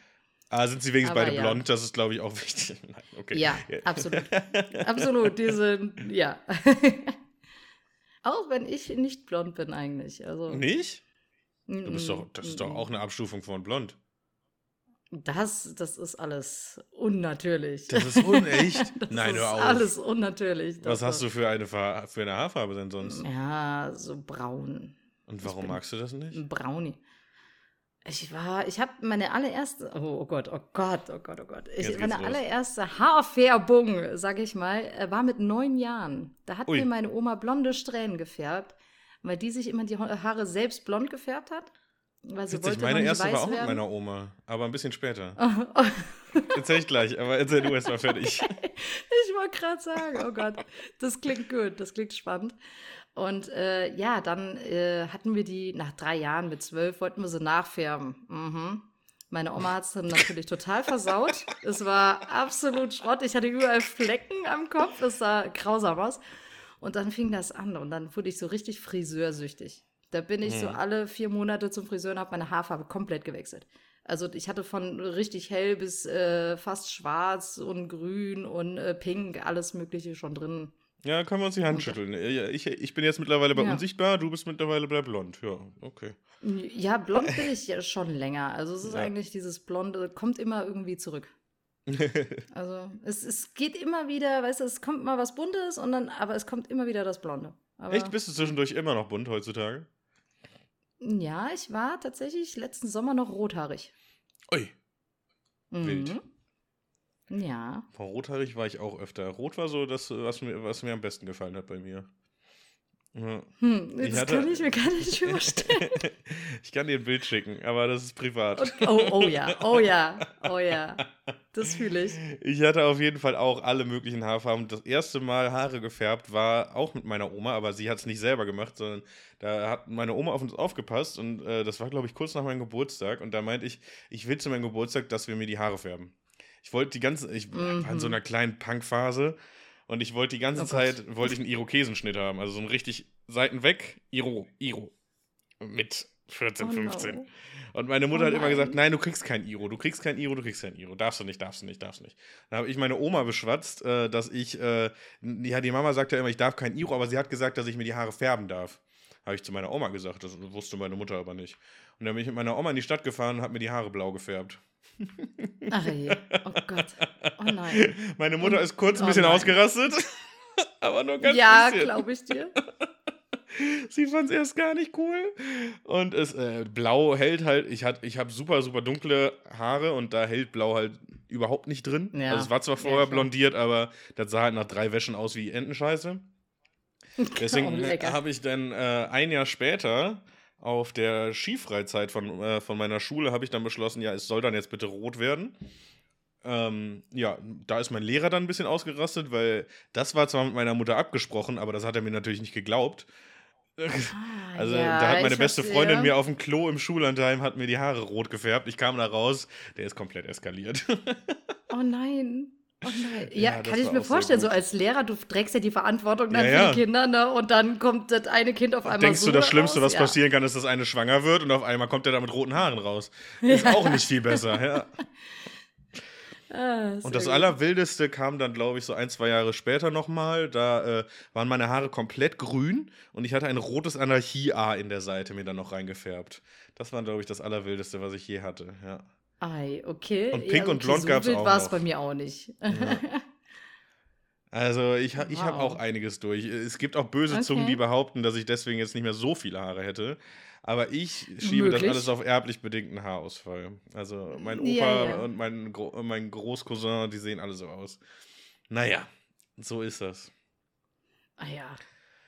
Ah, sind sie wenigstens beide ja. blond? Das ist, glaube ich, auch wichtig. Nein, okay. Ja, absolut. absolut. Diese, ja. auch wenn ich nicht blond bin eigentlich. Also, nicht? Du bist doch, das ist doch auch eine Abstufung von blond. Das, das ist alles unnatürlich. Das ist unecht? das Nein, auf. alles unnatürlich. Was hast du für eine, für eine Haarfarbe denn sonst? Ja, so braun. Und warum magst du das nicht? Brownie. Ich war, ich habe meine allererste, oh, oh, Gott, oh Gott, oh Gott, oh Gott. Ich, meine allererste Haarfärbung, sag ich mal, äh, war mit neun Jahren. Da hat Ui. mir meine Oma blonde Strähnen gefärbt, weil die sich immer die Haare selbst blond gefärbt hat. Weil sie Witzig, meine erste war auch mit werden. meiner Oma, aber ein bisschen später. Oh, oh. Erzähl ich gleich, aber erzähl du erst mal fertig. Ich wollte gerade sagen, oh Gott, das klingt gut, das klingt spannend. Und äh, ja, dann äh, hatten wir die nach drei Jahren mit zwölf, wollten wir sie nachfärben. Mhm. Meine Oma hat es dann natürlich total versaut. Es war absolut Schrott. Ich hatte überall Flecken am Kopf. Es sah grausam aus. Und dann fing das an und dann wurde ich so richtig friseursüchtig. Da bin ich so Hm. alle vier Monate zum Friseur und habe meine Haarfarbe komplett gewechselt. Also ich hatte von richtig hell bis äh, fast schwarz und grün und äh, pink, alles Mögliche schon drin. Ja, können wir uns die Hand schütteln. Ja, Ich, ich bin jetzt mittlerweile bei Ja. unsichtbar, du bist mittlerweile bei blond. Ja, okay. Ja, blond bin ich ja schon länger. Also es ist Ja. eigentlich dieses Blonde, kommt immer irgendwie zurück. Also es, es geht immer wieder, weißt du, es kommt mal was Buntes und dann, aber es kommt immer wieder das Blonde. Aber, Echt, bist du zwischendurch immer noch bunt heutzutage? Ja, ich war tatsächlich letzten Sommer noch rothaarig. Ui, Wild. Mhm. Ja. von rothaarig war ich auch öfter. Rot war so das, was mir, was mir am besten gefallen hat bei mir. Ja. Hm, Ich das hatte- kann ich mir gar nicht vorstellen. ich kann dir ein Bild schicken, aber das ist privat. Und, oh, oh ja, oh ja, oh ja. Das fühle ich. Ich hatte auf jeden Fall auch alle möglichen Haarfarben. Das erste Mal Haare gefärbt war auch mit meiner Oma, aber sie hat es nicht selber gemacht, sondern da hat meine Oma auf uns aufgepasst und äh, das war, glaube ich, kurz nach meinem Geburtstag. Und da meinte ich, ich will zu meinem Geburtstag, dass wir mir die Haare färben. Ich wollte die ganze, ich war in so einer kleinen Punkphase und ich wollte die ganze. Oh. Zeit, wollte ich einen Irokesenschnitt haben. Also so ein richtig Seiten weg, Iro, Iro. Mit 14, Oh 15. no. Und meine Mutter Oh hat immer gesagt, nein, du kriegst kein Iro, du kriegst kein Iro, du kriegst kein Iro. Darfst du nicht, darfst du nicht, darfst du nicht. Dann habe ich meine Oma beschwatzt, äh, dass ich, äh, ja, die Mama sagt ja immer, ich darf kein Iro, aber sie hat gesagt, dass ich mir die Haare färben darf. Habe ich zu meiner Oma gesagt, das wusste meine Mutter aber nicht. Und dann bin ich mit meiner Oma in die Stadt gefahren und habe mir die Haare blau gefärbt. Ach je, oh Gott, oh nein. Meine Mutter Und- ist kurz ein oh bisschen nein. ausgerastet, aber nur ganz ja, bisschen. glaube ich dir. Sie fand es erst gar nicht cool. Und es, äh, Blau hält halt, ich, hat- ich habe super, super dunkle Haare und da hält Blau halt überhaupt nicht drin. Ja. Also es war zwar Ja, vorher klar. blondiert, aber das sah halt nach drei Wäschen aus wie Entenscheiße. Oh, Deswegen lecker. habe ich dann äh, ein Jahr später auf der Skifreizeit von, äh, von meiner Schule habe ich dann beschlossen, ja, es soll dann jetzt bitte rot werden. Ähm, ja, da ist mein Lehrer dann ein bisschen ausgerastet, weil das war zwar mit meiner Mutter abgesprochen, aber das hat er mir natürlich nicht geglaubt. Ah, Also ja, da hat meine beste Freundin ja. mir auf dem Klo im Schullandheim hat mir die Haare rot gefärbt. Ich kam da raus, der ist komplett eskaliert. Oh nein. Oh. Ja, Ja, kann ich mir vorstellen, so als Lehrer, du trägst ja die Verantwortung dann Ja, für ja. die Kinder, ne? Und dann kommt das eine Kind auf einmal Denkst so du, das Schlimmste, raus? was passieren kann, ist, dass eine schwanger wird und auf einmal kommt er da mit roten Haaren raus? Ist auch nicht viel besser, ja. Ah, Und das gut. Allerwildeste kam dann, glaube ich, so ein, zwei Jahre später nochmal. Da äh, waren meine Haare komplett grün und ich hatte ein rotes Anarchie-A in der Seite mir dann noch reingefärbt. Das war, glaube ich, das Allerwildeste, was ich je hatte, ja. Ei, okay. Und Pink und okay, Blond so gab's wild auch war's noch. bei mir auch nicht. Also ich, ha ich habe Wow. auch einiges durch. Es gibt auch böse Zungen, Okay. die behaupten, dass ich deswegen jetzt nicht mehr so viele Haare hätte. Aber ich schiebe das Möglich. alles auf erblich bedingten Haarausfall. Also mein Opa Ja, ja. und mein, Gro mein Großcousin, die sehen alle so aus. Naja, so ist das. ah ja.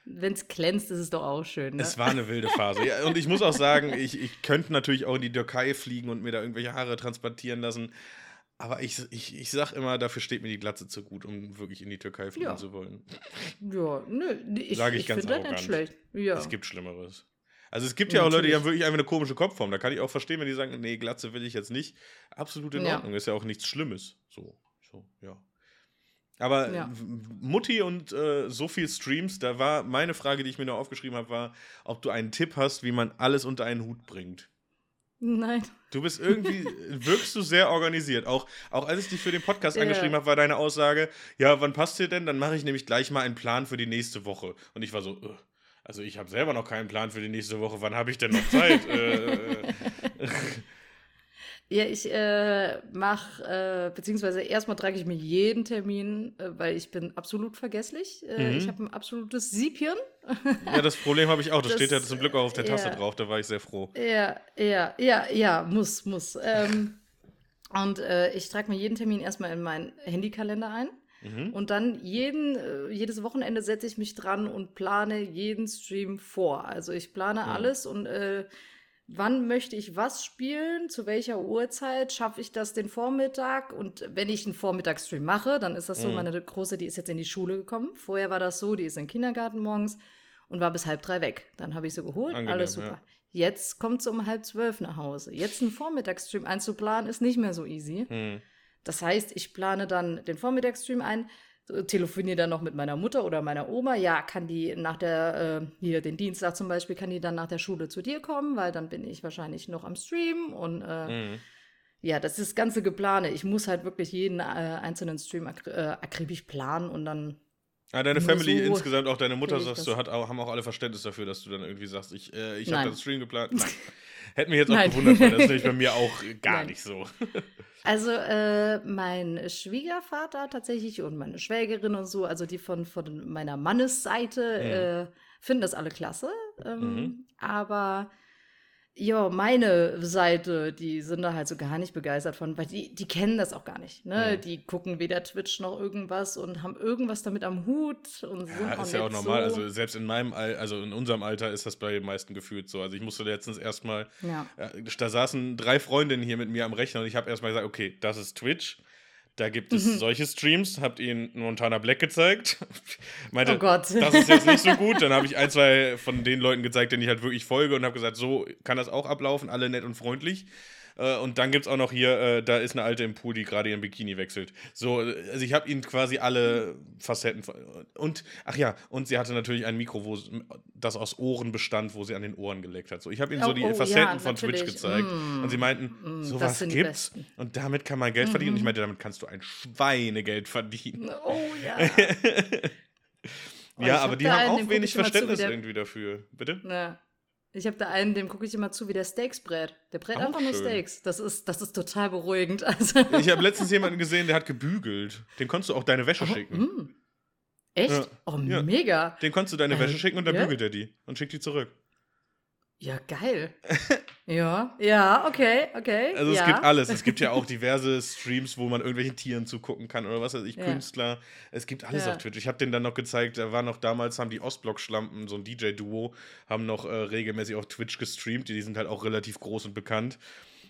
Wenn es glänzt, ist es doch auch schön. Ne? Es war eine wilde Phase. Ja, und ich muss auch sagen, ich, ich könnte natürlich auch in die Türkei fliegen und mir da irgendwelche Haare transplantieren lassen. Aber ich, ich, ich sag immer, dafür steht mir die Glatze zu gut, um wirklich in die Türkei fliegen Ja. zu wollen. ja, nö, ich, Sag ich ich ganz finde das nicht arrogant. schlecht. Ja. Es gibt Schlimmeres. Also es gibt ja, auch Leute, die haben wirklich einfach eine komische Kopfform. Da kann ich auch verstehen, wenn die sagen, nee, Glatze will ich jetzt nicht. Absolut in Ja. Ordnung. Ist ja auch nichts Schlimmes. So, so, ja. Aber Ja. Mutti und äh, so viel Streams, da war meine Frage, die ich mir noch aufgeschrieben habe, war, ob du einen Tipp hast, wie man alles unter einen Hut bringt. Nein. Du bist irgendwie, wirkst du sehr organisiert. Auch, auch als ich dich für den Podcast Ja. angeschrieben habe, war deine Aussage, ja, wann passt dir denn? Dann mache ich nämlich gleich mal einen Plan für die nächste Woche. Und ich war so, äh, also ich habe selber noch keinen Plan für die nächste Woche. Wann habe ich denn noch Zeit? äh, äh, Ja, ich äh, mache, äh, beziehungsweise erstmal trage ich mir jeden Termin, äh, weil ich bin absolut vergesslich. Äh, Mhm. Ich habe ein absolutes Siebchen. ja, das Problem habe ich auch. Das, Das, steht ja zum Glück auch auf der Taste ja. drauf. Da war ich sehr froh. Ja, ja, ja, ja, muss, muss. Ähm, und äh, ich trage mir jeden Termin erstmal in meinen Handykalender ein. Mhm. Und dann jeden, äh, jedes Wochenende setze ich mich dran und plane jeden Stream vor. Also ich plane Mhm. alles und wann möchte ich was spielen, zu welcher Uhrzeit, schaffe ich das den Vormittag und wenn ich einen Vormittagsstream mache, dann ist das so, mhm. meine Große, die ist jetzt in die Schule gekommen. Vorher war das so, die ist in den Kindergarten morgens und war bis halb drei weg. Dann habe ich sie geholt, Angenehm, alles super. Ja. Jetzt kommt sie um halb zwölf nach Hause. Jetzt einen Vormittagsstream einzuplanen, ist nicht mehr so easy. Mhm. Das heißt, ich plane dann den Vormittagsstream ein, telefoniere dann noch mit meiner Mutter oder meiner Oma. Ja, kann die nach der, äh, hier den Dienstag zum Beispiel, kann die dann nach der Schule zu dir kommen, weil dann bin ich wahrscheinlich noch am Stream und äh, mhm. ja, das ist das ganze Geplane. Ich muss halt wirklich jeden äh, einzelnen Stream ak äh, akribisch planen und dann. Ja, deine Family so insgesamt, auch deine Mutter, sagst du, hat auch, haben auch alle Verständnis dafür, dass du dann irgendwie sagst, ich, äh, ich habe das Stream geplant. Nein. Hätten wir jetzt auch Nein. gewundert, weil das ist bei mir auch gar Nein. nicht so. Also äh, mein Schwiegervater tatsächlich und meine Schwägerin und so, also die von, von meiner Mannesseite, mhm. äh, finden das alle klasse. Ähm, mhm. Aber ja, meine Seite, die sind da halt so gar nicht begeistert von, weil die, die kennen das auch gar nicht. Ne? Mhm. Die gucken weder Twitch noch irgendwas und haben irgendwas damit am Hut und sind ja, auch ist ja auch normal. So. Also selbst in meinem Al also in unserem Alter ist das bei den meisten gefühlt so. Also ich musste letztens erstmal, ja. äh, da saßen drei Freundinnen hier mit mir am Rechner und ich habe erstmal gesagt, okay, das ist Twitch. Da gibt es mhm. solche Streams, habt ihr Montana Black gezeigt. Meinte, oh Gott. das ist jetzt nicht so gut. Dann habe ich ein, zwei von den Leuten gezeigt, denen ich halt wirklich folge und habe gesagt, so kann das auch ablaufen, alle nett und freundlich. Äh, und dann gibt es auch noch hier, äh, da ist eine Alte im Pool, die gerade ihren Bikini wechselt. So, also ich habe ihnen quasi alle Facetten. Und, ach ja, und sie hatte natürlich ein Mikro, wo das aus Ohren bestand, wo sie an den Ohren geleckt hat. So, ich habe ihnen oh, so die oh, Facetten ja, von Twitch gezeigt. Mm, und sie meinten, mm, sowas gibt's. Und damit kann man Geld mhm. verdienen. Und ich meinte, damit kannst du ein Schweinegeld verdienen. Oh ja. ja, aber die haben auch wenig Verständnis irgendwie dafür. Bitte? Ja. Ich habe da einen, dem gucke ich immer zu, wie der Steaks brät. Der brät Auch einfach schön. nur Steaks. Das ist, das ist total beruhigend. Also ich habe letztens jemanden gesehen, der hat gebügelt. Den konntest du auch deine Wäsche oh, schicken. Mh. Echt? Ja. Oh, ja. mega. Den konntest du deine äh, Wäsche schicken und dann ja? bügelt er die und schickt die zurück. Ja, geil. ja, ja, okay, okay. Also ja. es gibt alles. Es gibt ja auch diverse Streams, wo man irgendwelchen Tieren zugucken kann oder was weiß ich, ja. Künstler. Es gibt alles ja. auf Twitch. Ich habe den dann noch gezeigt, da war noch damals, haben die Ostblock-Schlampen, so ein DJ-Duo, haben noch äh, regelmäßig auf Twitch gestreamt. Die, die sind halt auch relativ groß und bekannt.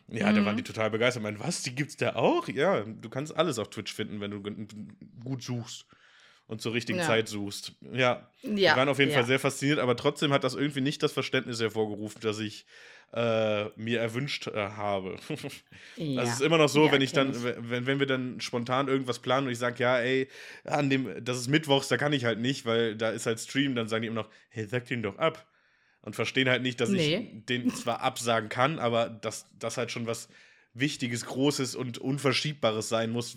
Ja, mhm. da waren die total begeistert. Ich meine, was, die gibt's da auch? Ja, du kannst alles auf Twitch finden, wenn du gut suchst und zur richtigen ja. Zeit suchst. Ja, ja. wir waren auf jeden ja. Fall sehr fasziniert, aber trotzdem hat das irgendwie nicht das Verständnis hervorgerufen, das ich äh, mir erwünscht äh, habe. ja. Das ist immer noch so, wenn ich dann, ich. wenn, wenn wir dann spontan irgendwas planen und ich sage, ja, ey, an dem, das ist Mittwochs, da kann ich halt nicht, weil da ist halt Stream, dann sagen die immer noch, hey, sag den doch ab. Und verstehen halt nicht, dass nee. ich den zwar absagen kann, aber dass das halt schon was Wichtiges, Großes und Unverschiebbares sein muss,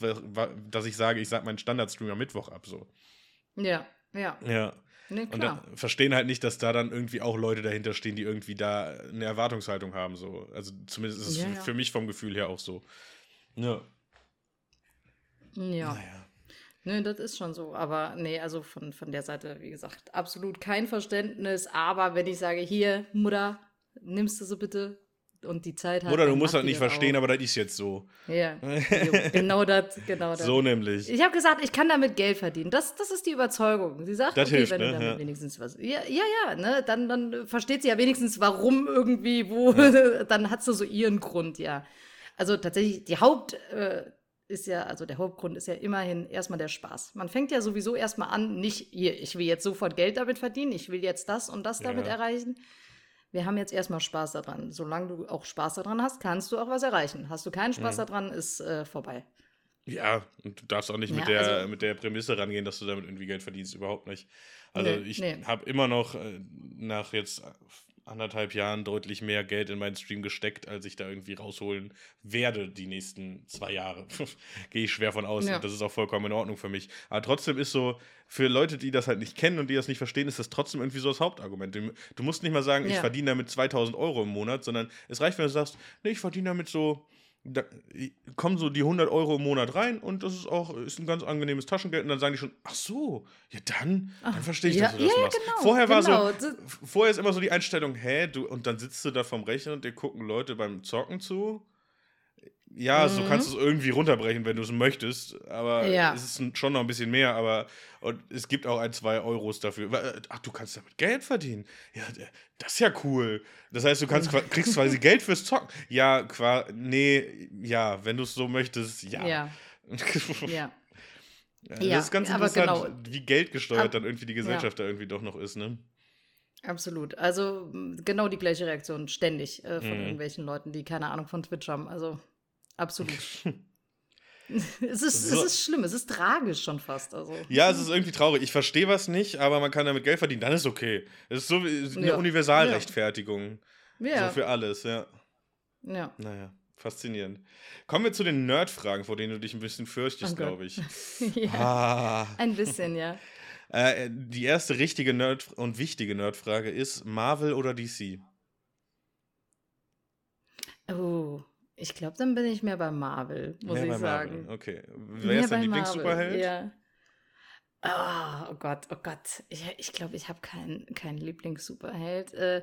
dass ich sage, ich sage meinen Standardstream am Mittwoch ab. So. Ja, ja. Ja. Nee, und dann verstehen halt nicht, dass da dann irgendwie auch Leute dahinter stehen, die irgendwie da eine Erwartungshaltung haben. So. Also zumindest ist es ja, ja. für mich vom Gefühl her auch so. Ja. Ja. Naja. Nee, das ist schon so. Aber nee, also von, von der Seite, wie gesagt, absolut kein Verständnis. Aber wenn ich sage, hier, Mutter, nimmst du so bitte, und die Zeit hat. Oder du musst halt nicht verstehen, auch. aber das ist jetzt so. Ja, genau das, genau das. So nämlich. Ich habe gesagt, ich kann damit Geld verdienen. Das, das ist die Überzeugung. Sie sagt, das okay, hilft, wenn ne? du damit ja. wenigstens was. Ja, ja, ja, ne? Dann, dann versteht sie ja wenigstens, warum irgendwie, wo. Ja. dann hat sie so ihren Grund, ja. Also tatsächlich, die Haupt. Äh, ist ja, also der Hauptgrund ist ja immerhin erstmal der Spaß. Man fängt ja sowieso erstmal an, nicht, hier, ich will jetzt sofort Geld damit verdienen, ich will jetzt das und das damit erreichen, wir haben jetzt erstmal Spaß daran. Solange du auch Spaß daran hast, kannst du auch was erreichen. Hast du keinen Spaß mhm. daran, ist äh, vorbei. Ja, und du darfst auch nicht ja, mit, der, also, mit der Prämisse rangehen, dass du damit irgendwie Geld verdienst. Überhaupt nicht. Also nee, ich nee. habe immer noch äh, nach jetzt anderthalb Jahren deutlich mehr Geld in meinen Stream gesteckt, als ich da irgendwie rausholen werde die nächsten zwei Jahre. Gehe ich schwer von aus. Ja. Und das ist auch vollkommen in Ordnung für mich. Aber trotzdem ist so, für Leute, die das halt nicht kennen und die das nicht verstehen, ist das trotzdem irgendwie so das Hauptargument. Du musst nicht mal sagen, ja. ich verdiene damit 2000 Euro im Monat, sondern es reicht, wenn du sagst, nee, ich verdiene damit so da kommen so die 100 Euro im Monat rein und das ist auch ist ein ganz angenehmes Taschengeld und dann sagen die schon, ach so, ja dann, dann verstehe ich, ja, dass du das ja, machst. Genau, vorher war genau. so, vorher ist immer so die Einstellung, hä, du, und dann sitzt du da vom Rechner und dir gucken Leute beim Zocken zu. Ja, so kannst du es irgendwie runterbrechen, wenn du es möchtest. Aber Ja. es ist schon noch ein bisschen mehr, aber und es gibt auch ein, zwei Euros dafür. Wa- Ach, du kannst damit Geld verdienen. Ja, das ist ja cool. Das heißt, du kannst, kriegst quasi Geld fürs Zocken. Ja, qua, nee, ja, wenn du es so möchtest, ja. Ja, ja. Ja, das ist ganz interessant, genau. wie geldgesteuert Ab- dann irgendwie die Gesellschaft da irgendwie doch noch ist, ne? Absolut. Also genau die gleiche Reaktion ständig äh, von Mhm. irgendwelchen Leuten, die keine Ahnung von Twitch haben. Also absolut. es, ist, So. es ist schlimm, es ist tragisch schon fast. Also. Ja, es ist irgendwie traurig. Ich verstehe was nicht, aber man kann damit Geld verdienen, dann ist okay. Es ist so eine Ja. Universalrechtfertigung. Ja, So für alles, ja. ja. Naja, faszinierend. Kommen wir zu den Nerd-Fragen, vor denen du dich ein bisschen fürchtest, Oh glaube ich. ja. Ah. Ein bisschen, ja. Äh, die erste richtige Nerd- und wichtige Nerd-Frage ist: Marvel oder DC? Oh, ich glaube, dann bin ich mehr bei Marvel, muss Mehr ich bei sagen. Marvel. Okay. Mehr Wer ist dein Lieblings-Superheld? Ja. Ah, oh Gott, oh Gott. Ich glaube, ich, glaub, ich habe keinen keinen Lieblings-Superheld. Äh,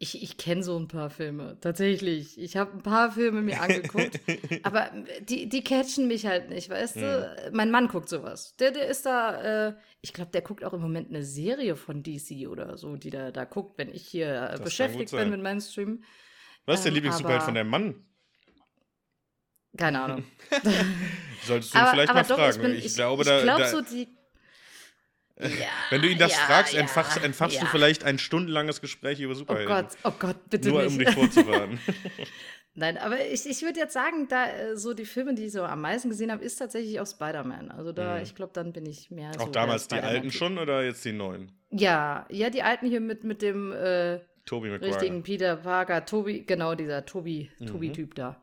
ich ich kenne so ein paar Filme, tatsächlich. Ich habe ein paar Filme mir angeguckt, aber äh, die, die catchen mich halt nicht, weißt du? Mein Mann guckt sowas. Der, der ist da, äh, ich glaube, der guckt auch im Moment eine Serie von DC oder so, die da, da guckt, wenn ich hier äh, kann beschäftigt bin mit meinem Stream. Was ist der Ähm, Lieblings-Superheld von deinem Mann? Keine Ahnung. Solltest du ihn aber, vielleicht aber mal doch, fragen. ich, bin, ich, ich, glaube, ich da, glaub, da so die. Ja, wenn du ihn das ja, fragst, ja, entfachst, entfachst du vielleicht ein stundenlanges Gespräch über Oh Superhelden. Gott, oh Gott, bitte Nur nicht. um dich vorzuwarnen. Nein, aber ich, ich würde jetzt sagen, da äh, so die Filme, die ich so am meisten gesehen habe, ist tatsächlich auch Spider-Man. Also da, Mhm. ich glaube, dann bin ich mehr so Auch der damals die alten schon oder jetzt die neuen? Ja, ja, die alten hier mit, mit dem äh, richtigen Peter Parker, Tobi, genau, dieser Tobi, Mhm. Tobi-Typ da.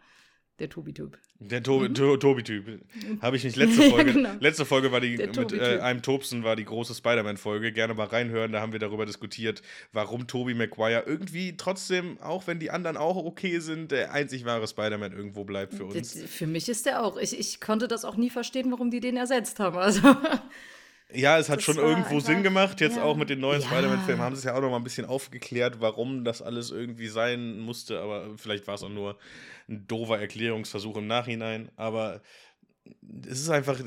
Der Tobi-Typ. Der Tobi- To- Tobi-Typ. Habe ich nicht letzte Folge. Mhm. genau. Letzte Folge war die mit äh, einem Tobsen war die große Spider-Man-Folge. Gerne mal reinhören. Da haben wir darüber diskutiert, warum Tobey Maguire irgendwie trotzdem, auch wenn die anderen auch okay sind, der einzig wahre Spider-Man irgendwo bleibt für uns. Das- Für mich ist der auch. Ich, ich konnte das auch nie verstehen, warum die den ersetzt haben. Also. Ja, es hat Das schon irgendwo Sinn einfach- gemacht. Jetzt ja. auch mit den neuen Ja. Spider-Man-Filmen haben sie es ja auch noch mal ein bisschen aufgeklärt, warum das alles irgendwie sein musste. Aber vielleicht war es auch nur ein doofer Erklärungsversuch im Nachhinein. Aber es ist einfach,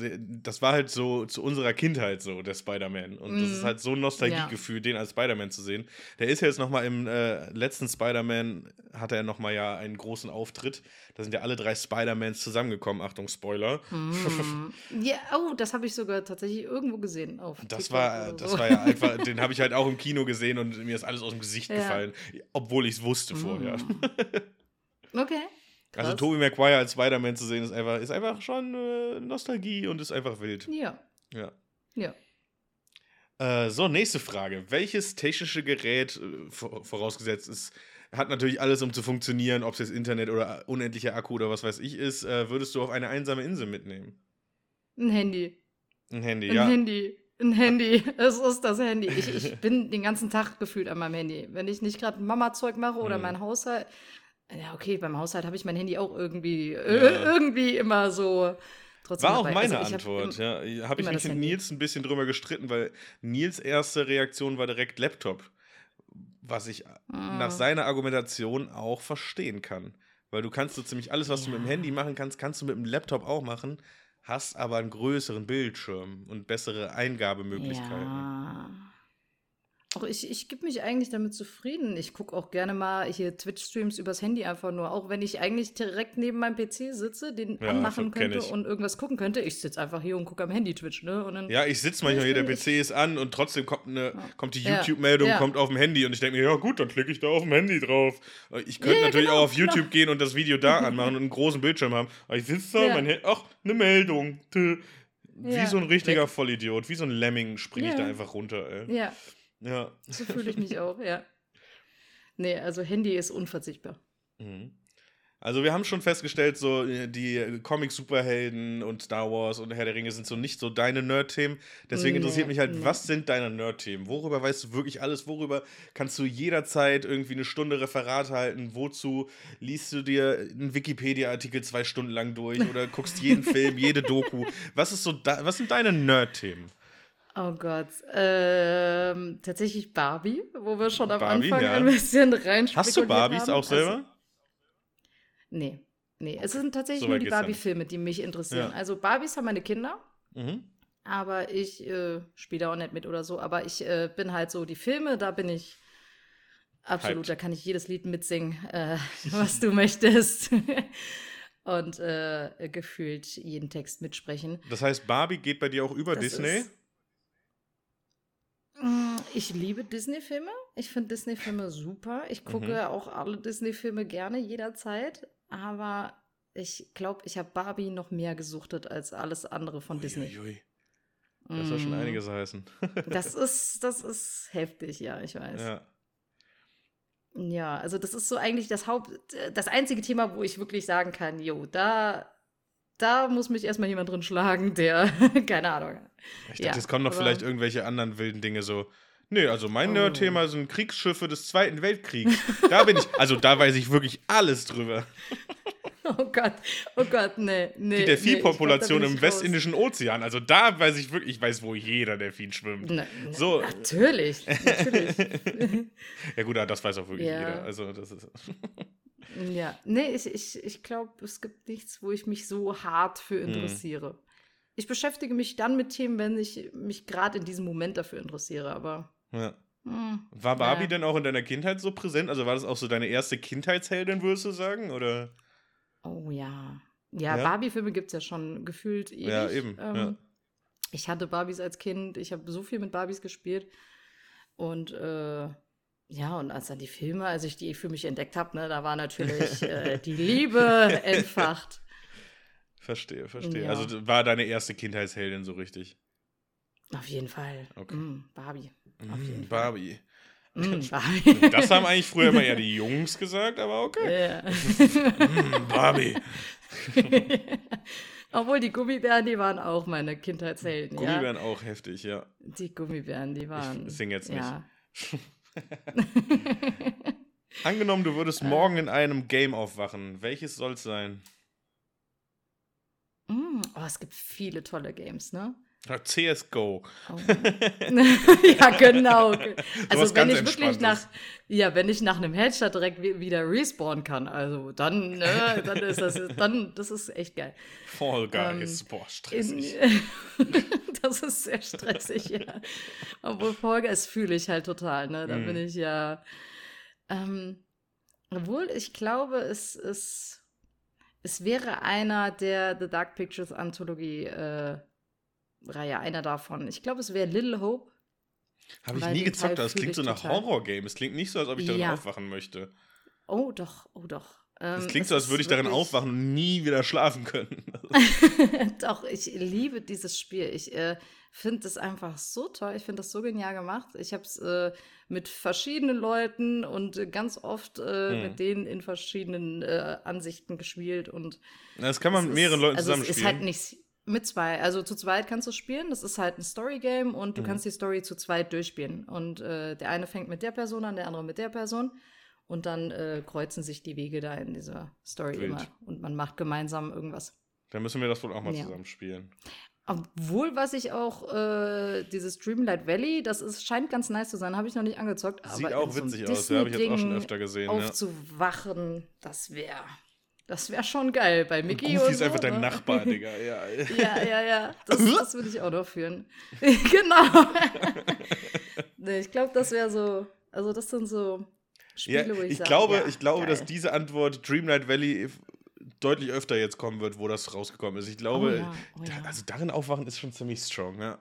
das war halt so zu unserer Kindheit so, der Spider-Man. Und das ist Mhm. halt so ein Nostalgiegefühl, den als Spider-Man zu sehen. Der ist ja jetzt noch mal im äh, letzten Spider-Man, hatte er noch mal ja einen großen Auftritt. Da sind ja alle drei Spider-Mans zusammengekommen. Achtung, Spoiler. Mm. Ja, oh, das habe ich sogar tatsächlich irgendwo gesehen. Auf Das TikTok war, oder das so. war ja einfach, den habe ich halt auch im Kino gesehen und mir ist alles aus dem Gesicht Ja. gefallen, obwohl ich es wusste vorher. Mm. Also krass. Tobey Maguire als Spider-Man zu sehen, ist einfach, ist einfach schon äh, Nostalgie und ist einfach wild. Ja, Ja. ja. Äh, so, nächste Frage. Welches technische Gerät, äh, vor- vorausgesetzt ist, hat natürlich alles, um zu funktionieren, ob es jetzt Internet oder unendlicher Akku oder was weiß ich ist, äh, würdest du auf eine einsame Insel mitnehmen? Ein Handy. Ein Handy, Ein ja. Handy. Ein Handy. Es ist das Handy. Ich, ich bin den ganzen Tag gefühlt an meinem Handy. Wenn ich nicht gerade Mama-Zeug mache oder Mhm. mein Haushalt. Ja, okay, beim Haushalt habe ich mein Handy auch irgendwie, Ja. äh, irgendwie immer so. Trotzdem War auch dabei. meine Also ich hab Antwort, im- ja. Habe ich mich mit. Nils ein bisschen drüber gestritten, weil Nils erste Reaktion war direkt Laptop. Was ich nach Mm. seiner Argumentation auch verstehen kann. Weil du kannst so ziemlich alles, was du mit dem Ja. Handy machen kannst, kannst du mit dem Laptop auch machen, hast aber einen größeren Bildschirm und bessere Eingabemöglichkeiten. Ja. Auch ich, ich gebe mich eigentlich damit zufrieden. Ich gucke auch gerne mal hier Twitch-Streams übers Handy einfach nur. Auch wenn ich eigentlich direkt neben meinem PC sitze, den Ja, anmachen könnte und irgendwas gucken könnte. Ich sitze einfach hier und gucke am Handy Twitch, ne? Und dann, Ja, ich sitze manchmal hier, der PC ist an und trotzdem kommt, eine, kommt die Ja. YouTube-Meldung, Ja. kommt auf dem Handy und ich denke mir, ja gut, dann klicke ich da auf dem Handy drauf. Ich könnte Ja, natürlich genau, auch auf genau. YouTube gehen und das Video da anmachen und einen großen Bildschirm haben. Aber ich sitze da, Ja. mein Handy, ach, eine Meldung. Wie Ja, so ein richtiger Vollidiot, wie so ein Lemming springe ich Ja. da einfach runter, ey. ja, Ja. so fühle ich mich auch, ja. Nee, also Handy ist unverzichtbar. Mhm. Also wir haben schon festgestellt, so äh, die Comic-Superhelden und Star Wars und Herr der Ringe sind so nicht so deine Nerd-Themen. Deswegen Nee, interessiert mich halt, nee. was sind deine Nerd-Themen? Worüber weißt du wirklich alles? Worüber kannst du jederzeit irgendwie eine Stunde Referat halten? Wozu liest du dir einen Wikipedia-Artikel zwei Stunden lang durch oder guckst jeden Film, jede Doku? Was ist so, was sind deine Nerd-Themen? Oh Gott. Ähm, tatsächlich Barbie, wo wir schon am Barbie, Anfang ja. ein bisschen rein Hast du Barbies haben. auch selber? Also, nee. Nee, es sind tatsächlich so nur die Barbie-Filme, die mich interessieren. Ja. Also Barbies haben meine Kinder. Mhm. Aber ich äh, spiele da auch nicht mit oder so. Aber ich äh, bin halt so, die Filme, da bin ich absolut, Hyped. da kann ich jedes Lied mitsingen, äh, was du möchtest. Und äh, gefühlt jeden Text mitsprechen. Das heißt, Barbie geht bei dir auch über das Disney? Ist, ich liebe Disney-Filme. Ich finde Disney-Filme super. Ich gucke mhm. auch alle Disney-Filme gerne jederzeit. Aber ich glaube, ich habe Barbie noch mehr gesuchtet als alles andere von ui, Disney. Ui, ui. Das soll schon mm. einiges heißen. das ist, das ist heftig, ja, ich weiß. Ja. Ja, also das ist so eigentlich das Haupt, das einzige Thema, wo ich wirklich sagen kann, jo, da, da muss mich erstmal jemand drin schlagen, der, keine Ahnung. Ich dachte, ja, es kommen noch vielleicht irgendwelche anderen wilden Dinge so. Nee, also mein oh. Nerd-Thema sind Kriegsschiffe des Zweiten Weltkriegs. Da bin ich, also da weiß ich wirklich alles drüber. Oh Gott, oh Gott, nee, nee. Die Delfinpopulation nee, im Westindischen Ozean. Also da weiß ich wirklich, ich weiß, wo jeder Delfin schwimmt. Na, so. Natürlich, natürlich. ja gut, das weiß auch wirklich ja. jeder. Also das ist. Ja, nee, ich, ich, ich glaube, es gibt nichts, wo ich mich so hart für hm. interessiere. Hm. Ich beschäftige mich dann mit Themen, wenn ich mich gerade in diesem Moment dafür interessiere, aber. Ja. Hm, war Barbie ja. denn auch in deiner Kindheit so präsent? Also war das auch so deine erste Kindheitsheldin, würdest du sagen? Oder? Oh ja. Ja, ja? Barbie-Filme gibt es ja schon gefühlt ewig. Ja, eben. Ähm, ja. Ich hatte Barbies als Kind, ich habe so viel mit Barbies gespielt. Und äh, ja, und als dann die Filme, als ich die für mich entdeckt habe, ne, da war natürlich äh, die Liebe entfacht. Verstehe, verstehe. Ja. Also war deine erste Kindheitsheldin so richtig? Auf jeden Fall. Okay. Mm, Barbie. Mm, Barbie. Mm, Barbie. Das haben eigentlich früher immer eher die Jungs gesagt, aber okay. Ja. mm, Barbie. Obwohl die Gummibären, die waren auch meine Kindheitshelden. Gummibären ja? auch heftig, ja. Die Gummibären, die waren. Ich sing jetzt nicht. Ja. Angenommen, du würdest morgen in einem Game aufwachen. Welches soll es sein? Mm, oh, es gibt viele tolle Games, ne? CSGO. Oh. ja, genau. Also wenn ich wirklich nach, ja, wenn ich nach einem Headshot direkt wieder respawnen kann, also dann, ne, dann ist das, dann, das ist echt geil. Fall Guys, ähm, boah, stressig. In, das ist sehr stressig, ja. Obwohl Fall Guys fühle ich halt total, ne, da mm. bin ich ja, ähm, obwohl ich glaube, es ist, es wäre einer der The Dark Pictures Anthologie, äh, Reihe, einer davon. Ich glaube, es wäre Little Hope. Habe ich nie gezockt, aber es klingt so nach Horror-Game. Es klingt nicht so, als ob ich darin ja. aufwachen möchte. Oh, doch, oh, doch. Es ähm, klingt so, als würde ich darin aufwachen und nie wieder schlafen können. Doch, ich liebe dieses Spiel. Ich äh, finde es einfach so toll. Ich finde das so genial gemacht. Ich habe es äh, mit verschiedenen Leuten und ganz oft äh, hm. mit denen in verschiedenen äh, Ansichten gespielt. Und das kann man mit mehreren Leuten also zusammen spielen. Es ist halt nicht mit zwei. Also zu zweit kannst du spielen. Das ist halt ein Story-Game und du mhm. kannst die Story zu zweit durchspielen. Und äh, der eine fängt mit der Person an, der andere mit der Person. Und dann äh, kreuzen sich die Wege da in dieser Story Wild. immer. Und man macht gemeinsam irgendwas. Dann müssen wir das wohl auch mal ja. zusammen spielen. Obwohl, was ich auch, äh, dieses Dreamlight Valley, das ist, scheint ganz nice zu sein, habe ich noch nicht angezockt. Sieht auch witzig so aus, ja, habe ich jetzt auch schon öfter gesehen. Aufzuwachen, ja. das wäre das wäre schon geil bei Mickey. Und Goofy ist so, einfach dein ne? Nachbar, Digga. Ja, ja, ja. ja. Das, das würde ich auch noch führen. genau. nee, ich glaube, das wäre so. Also, das sind so Spiele, ja, wo ich, ich sage, glaube, ja, Ich glaube, geil. dass diese Antwort Dreamlight Valley deutlich öfter jetzt kommen wird, wo das rausgekommen ist. Ich glaube, oh oh ja. also darin aufwachen ist schon ziemlich strong, ja.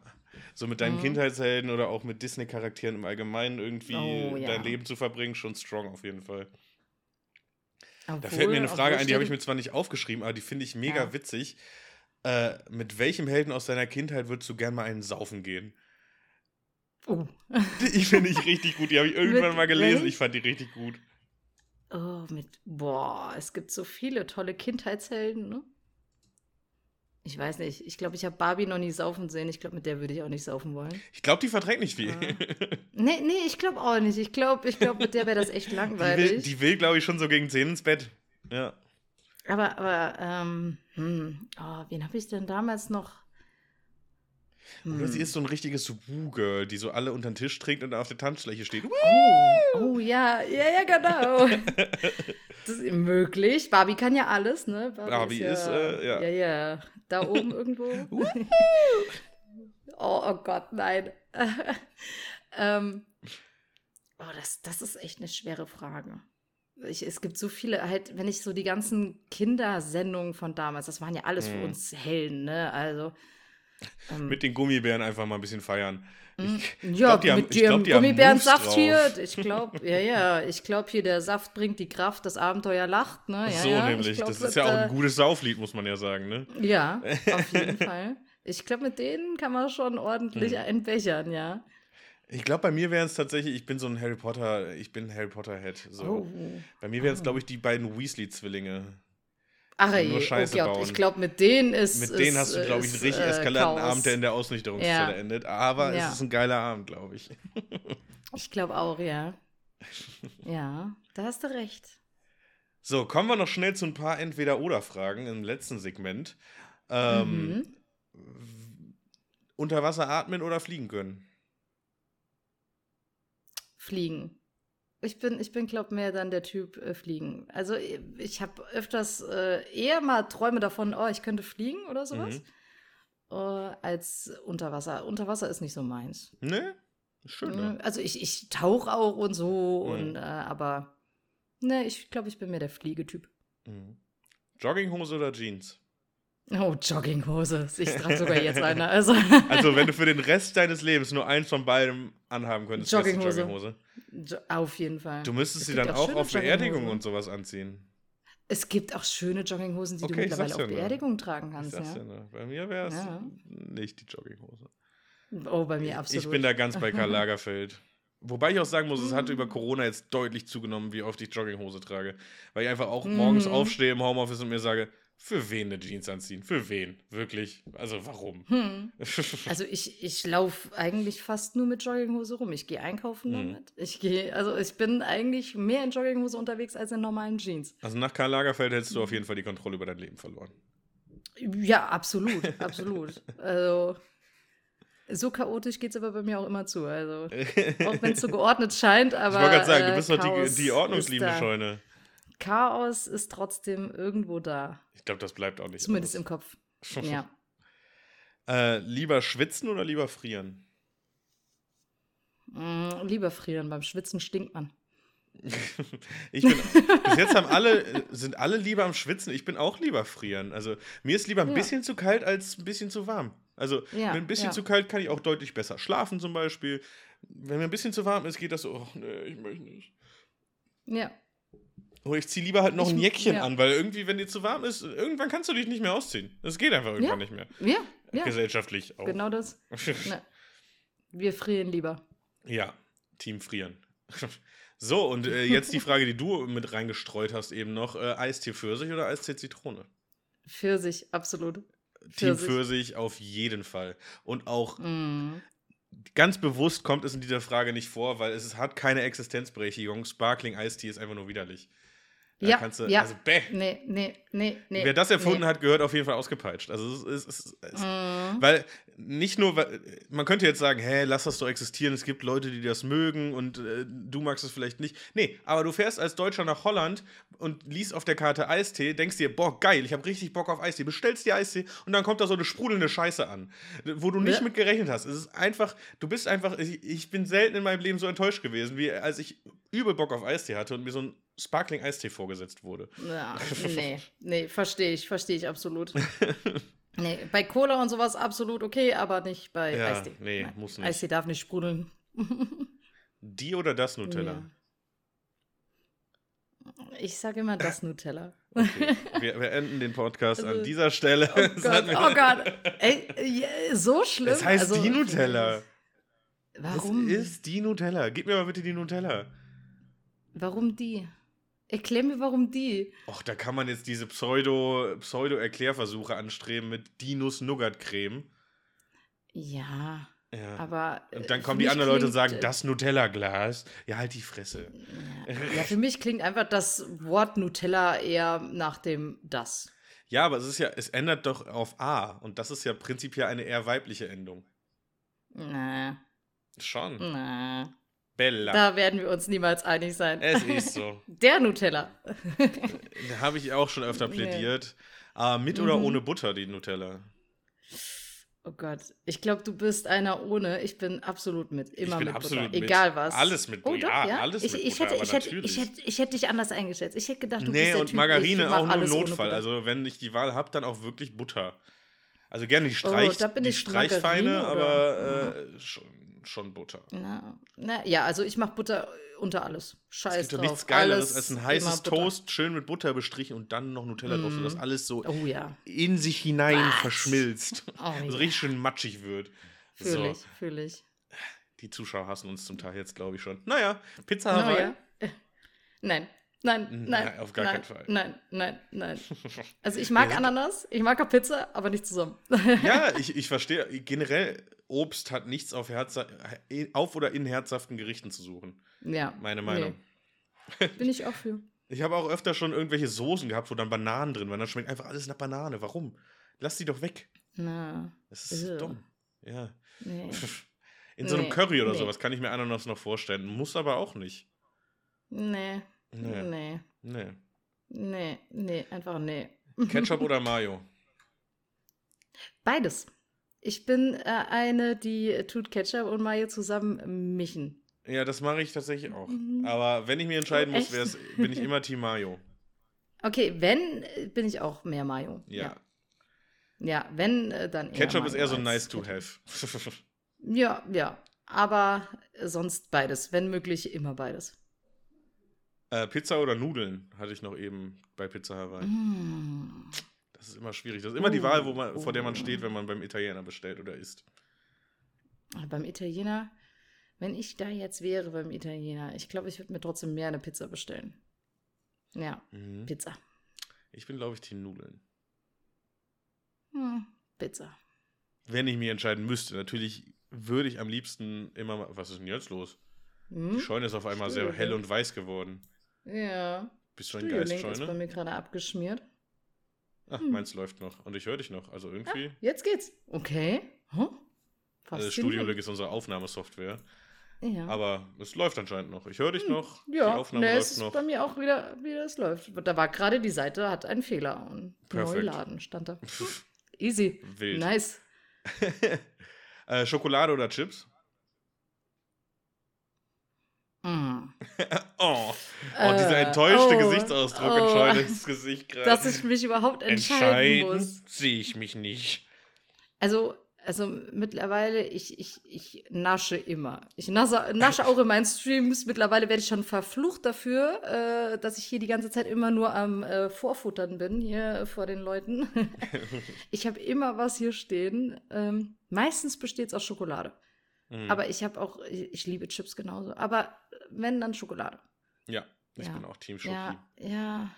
So mit deinen mhm. Kindheitshelden oder auch mit Disney-Charakteren im Allgemeinen irgendwie oh, dein Leben zu verbringen, schon strong auf jeden Fall. Obwohl, da fällt mir eine Frage ein, die habe ich mir zwar nicht aufgeschrieben, aber die finde ich mega ja. witzig. Äh, mit welchem Helden aus deiner Kindheit würdest du gern mal einen saufen gehen? Oh. Die finde ich richtig gut. Die habe ich irgendwann mal gelesen. Ich fand die richtig gut. Oh, mit. Boah, es gibt so viele tolle Kindheitshelden, ne? Ich weiß nicht. Ich glaube, ich habe Barbie noch nie saufen sehen. Ich glaube, mit der würde ich auch nicht saufen wollen. Ich glaube, die verträgt nicht viel. Ja. Nee, nee, ich glaube auch nicht. Ich glaube, ich glaub, mit der wäre das echt langweilig. Die will, die will glaube ich, schon so gegen 10 ins Bett. Ja. Aber, aber, ähm, hm, oh, wen habe ich denn damals noch? Oder sie ist so ein richtiges Woo-Girl, die so alle unter den Tisch trinkt und dann auf der Tanzfläche steht. Oh, oh ja, ja, ja, genau. das ist möglich. Barbie kann ja alles, ne? Barbie, Barbie ist, ja, ist äh, ja. Ja, ja. Da oben irgendwo. oh, oh Gott, nein. ähm, oh, das, das ist echt eine schwere Frage. Ich, es gibt so viele, halt, wenn ich so die ganzen Kindersendungen von damals, das waren ja alles hm. für uns Helden, ne? Also. Ähm, mit den Gummibären einfach mal ein bisschen feiern. Hm, ich, ja, glaub, mit dem Gummibärensaft hier. Ich glaube, ja, ja, ich glaube hier, der Saft bringt die Kraft, das Abenteuer lacht. Ne? Ja, so ja, nämlich. Glaub, das ist ja auch ein gutes Sauflied, muss man ja sagen. Ne? Ja, auf jeden Fall. Ich glaube, mit denen kann man schon ordentlich hm. einbechern, ja. Ich glaube, bei mir wären es tatsächlich, ich bin so ein Harry Potter, ich bin Harry Potter-Head. So. Oh. Bei mir wären es, oh. glaube ich, die beiden Weasley-Zwillinge. Ach ey, nur Scheiße oh Gott, bauen. ich glaube, mit denen ist. Mit denen hast du, glaube ich, einen richtig äh, eskalanten Abend, der in der Ausnüchterungszelle ja. endet. Aber ja. es ist ein geiler Abend, glaube ich. ich glaube auch, ja. Ja, da hast du recht. So, kommen wir noch schnell zu ein paar Entweder-Oder-Fragen im letzten Segment. Ähm, mhm. Unter Wasser atmen oder fliegen können? Fliegen. Ich bin, ich bin glaube mehr dann der Typ äh, Fliegen. Also ich habe öfters äh, eher mal Träume davon, oh, ich könnte fliegen oder sowas, mhm. äh, als Unterwasser. Unterwasser ist nicht so meins. Ne? Schön. Ne? Also ich, ich tauche auch und so, mhm. und, äh, aber ne, ich glaube, ich bin mehr der Fliegetyp. Mhm. Jogginghose oder Jeans? Oh, Jogginghose. Ich trage sogar jetzt eine. Also. also, wenn du für den Rest deines Lebens nur eins von beidem anhaben könntest, Jogginghose. Jogginghose. Jo auf jeden Fall. Du müsstest sie dann auch auf Beerdigungen und sowas anziehen. Es gibt auch schöne Jogginghosen, die okay, du mittlerweile auf ja Beerdigungen tragen kannst. Ja. ja bei mir wäre es nicht die Jogginghose. Oh, bei mir absolut. Ich bin da ganz bei Karl Lagerfeld. Wobei ich auch sagen muss, es hat über Corona jetzt deutlich zugenommen, wie oft ich Jogginghose trage. Weil ich einfach auch morgens mhm. aufstehe im Homeoffice und mir sage, für wen eine Jeans anziehen? Für wen? Wirklich? Also warum? Hm. Also ich, ich laufe eigentlich fast nur mit Jogginghose rum. Ich gehe einkaufen hm. damit. Ich gehe, also ich bin eigentlich mehr in Jogginghose unterwegs als in normalen Jeans. Also nach Karl Lagerfeld hättest du auf jeden Fall die Kontrolle über dein Leben verloren. Ja, absolut, absolut. Also so chaotisch geht es aber bei mir auch immer zu. Also auch wenn es so geordnet scheint, aber. Ich wollte gerade sagen, du bist doch die, die ordnungsliebende Scheune. Chaos ist trotzdem irgendwo da. Ich glaube, das bleibt auch nicht. Zumindest aus. im Kopf. ja. Äh, lieber schwitzen oder lieber frieren? Mm, lieber frieren. Beim Schwitzen stinkt man. ich bin, bis jetzt haben alle, sind alle lieber am Schwitzen. Ich bin auch lieber frieren. Also mir ist lieber ein ja. bisschen zu kalt als ein bisschen zu warm. Also ja, wenn ein bisschen ja. zu kalt kann ich auch deutlich besser schlafen zum Beispiel. Wenn mir ein bisschen zu warm ist, geht das so, oh, nee, ich möchte nicht. Ja, oder ich ziehe lieber halt noch ich, ein Jäckchen ja. an, weil irgendwie, wenn dir zu warm ist, irgendwann kannst du dich nicht mehr ausziehen. Das geht einfach irgendwann ja. nicht mehr. Ja, ja. Gesellschaftlich auch. Genau das. Wir frieren lieber. Ja, Team frieren. so, und äh, jetzt die Frage, die du mit reingestreut hast eben noch. Äh, Eistee Pfirsich oder Eistee Zitrone? Pfirsich, absolut. Team Pfirsich. Pfirsich auf jeden Fall. Und auch mm. ganz bewusst kommt es in dieser Frage nicht vor, weil es hat keine Existenzberechtigung. Sparkling Eistee ist einfach nur widerlich. Da ja, du, ja. Also, bäh. Nee, nee, nee, nee. Wer das erfunden nee. hat, gehört auf jeden Fall ausgepeitscht. Also, es ist. Mm. Weil nicht nur, man könnte jetzt sagen, hä, lass das doch existieren, es gibt Leute, die das mögen und äh, du magst es vielleicht nicht. Nee, aber du fährst als Deutscher nach Holland und liest auf der Karte Eistee, denkst dir, boah, geil, ich habe richtig Bock auf Eistee, bestellst dir Eistee und dann kommt da so eine sprudelnde Scheiße an, wo du nicht ja. mit gerechnet hast. Es ist einfach, du bist einfach, ich, ich bin selten in meinem Leben so enttäuscht gewesen, wie als ich übel Bock auf Eistee hatte und mir so ein Sparkling Eistee vorgesetzt wurde. Ja, nee, nee, verstehe ich, verstehe ich absolut. nee, bei Cola und sowas absolut okay, aber nicht bei ja, Eistee. Nee, Nein. muss nicht. Eistee darf nicht sprudeln. Die oder das Nutella? Ja. Ich sage immer das Nutella. Okay. Wir, wir, enden den Podcast also, an dieser Stelle. Oh Gott, oh Gott. Ey, so schlimm. Es heißt also, die Nutella. Warum? Es ist die Nutella. Gib mir mal bitte die Nutella. Warum die? Erklär mir, warum die. Och, da kann man jetzt diese Pseudo, Pseudo-Erklärversuche anstreben mit Dinos-Nougat-Creme. Ja, ja. Aber. Und dann kommen die anderen Leute und sagen, äh, das Nutella-Glas. Ja, halt die Fresse. Ja. ja, für mich klingt einfach das Wort Nutella eher nach dem das. Ja, aber es ist ja, es ändert doch auf A. Und das ist ja prinzipiell eine eher weibliche Endung. Na, Schon. na. Bella. Da werden wir uns niemals einig sein. Es ist so. Der Nutella. Da habe ich auch schon öfter Nee. plädiert. Aber mit oder Mhm. ohne Butter, die Nutella? Oh Gott, ich glaube, du bist einer ohne. Ich bin absolut mit. Immer bin mit absolut Butter. mit. Egal was. Alles mit oh, Butter. doch, Ja, ja, alles ich, mit ich Butter, hätte, ich, hätte, ich, hätte, ich hätte dich anders eingeschätzt. Ich hätte gedacht, du bist Nee, der und typ, Margarine ich auch nur ohne Notfall. Also, wenn ich die Wahl habe, dann auch wirklich Butter. Also gerne die, Oh, Streich, da bin die ich Streichfeine, aber äh, schon, schon Butter. Na, na, ja, also ich mache Butter unter alles. Es Scheiß gibt doch drauf. nichts Geileres alles als ein heißes. Toast, schön mit Butter bestrichen und dann noch Nutella drauf, sodass Mm. alles so Oh ja, in sich hinein Was? verschmilzt. Oh Also ja. richtig schön matschig wird. fühle So, ich, fühle ich. die Zuschauer hassen uns zum Teil jetzt, glaube ich schon. Naja, Pizza Hawaii. ja. Äh, Nein, nein, Nein, nein. auf gar nein, keinen Fall. Nein, nein, nein. Also ich mag Ja, Ananas, ich mag auch Pizza, aber nicht zusammen. Ja, ich, ich verstehe. Generell, Obst hat nichts auf, Herz, auf oder in herzhaften Gerichten zu suchen. ja. Meine Meinung. Nee, bin ich auch für. Ich habe auch öfter schon irgendwelche Soßen gehabt, wo dann Bananen drin waren. Dann schmeckt einfach alles nach Banane. Warum? Lass die doch weg. Na, Das ist Ew. dumm. Ja. nee. In so einem Nee, Curry oder sowas kann ich mir Ananas noch vorstellen. Muss aber auch nicht. Nee, Nee. nee, Nee. nee, nee, einfach nee. Ketchup oder Mayo? Beides. Ich bin äh, eine, die tut Ketchup und Mayo zusammen mischen. Ja, das mache ich tatsächlich auch. Mhm. Aber wenn ich mir entscheiden Oh, muss, wär's, bin ich immer Team Mayo. Okay, wenn, äh, bin ich auch mehr Mayo. Ja. Ja, ja wenn, äh, dann eher Ketchup ist Mayo eher so nice to have. Ja, ja. Aber sonst beides. Wenn möglich, immer beides. Äh, Pizza oder Nudeln hatte ich noch eben bei Pizza Hawaii. Mm. Das ist immer schwierig. Das ist immer die Oh, Wahl, wo man, vor der man oh. steht, wenn man beim Italiener bestellt oder isst. Aber Beim Italiener, wenn ich da jetzt wäre beim Italiener, ich glaube, ich würde mir trotzdem mehr eine Pizza bestellen. Ja, Mhm. Pizza. Ich bin, glaube ich, Team Nudeln. Hm, Pizza. Wenn ich mich entscheiden müsste, natürlich würde ich am liebsten immer mal. Was ist denn jetzt los? Die Hm? Scheune ist auf einmal sehr Stühle. hell und weiß geworden. Ja. Bist du ein Stühling ist bei Geistscheune? mir gerade abgeschmiert. Ach, Hm. meins läuft noch. Und ich höre dich noch. Also irgendwie. Jetzt geht's. Okay. Huh? Also Studio Link ist unsere Aufnahmesoftware. Ja. Aber es läuft anscheinend noch. Ich höre dich noch. Die ja, Aufnahme ne, läuft es ist noch. bei mir auch wieder, wie das läuft. Da war gerade die Seite, hat einen Fehler und Perfekt. Neuladen stand da. Easy. Wild. Nice. äh, Schokolade oder Chips? Mm. Oh, oh dieser Äh, enttäuschte oh, Gesichtsausdruck oh. in Scheunens Gesicht gerade. Dass ich mich überhaupt entscheiden muss. sehe ich mich nicht. Also, also mittlerweile, ich, ich, ich nasche immer. Ich nasche, nasche auch in meinen Streams. Mittlerweile werde ich schon verflucht dafür, äh, dass ich hier die ganze Zeit immer nur am äh, Vorfuttern bin, hier vor den Leuten. ich habe immer was hier stehen. Ähm, meistens besteht es aus Schokolade. Mhm. Aber ich habe auch, ich, ich liebe Chips genauso. Aber wenn, dann Schokolade. ja, ich Ja. bin auch Team Schoki. Ja, ja.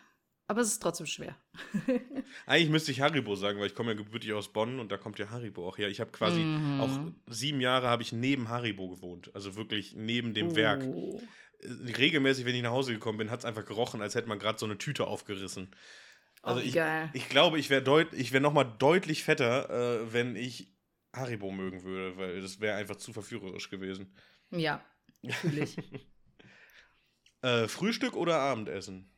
Aber es ist trotzdem schwer. Eigentlich müsste ich Haribo sagen, weil ich komme ja gebürtig aus Bonn und da kommt ja Haribo auch her. Ich habe quasi Mhm. auch sieben Jahre habe ich neben Haribo gewohnt. Also wirklich neben dem Werk. Oh. Äh, Regelmäßig, wenn ich nach Hause gekommen bin, hat es einfach gerochen, als hätte man gerade so eine Tüte aufgerissen. Also oh, ich, geil. ich glaube, ich wäre deut ich wär nochmal deutlich fetter, äh, wenn ich Haribo mögen würde, weil das wäre einfach zu verführerisch gewesen. Ja, fühle ich. Äh, Frühstück oder Abendessen?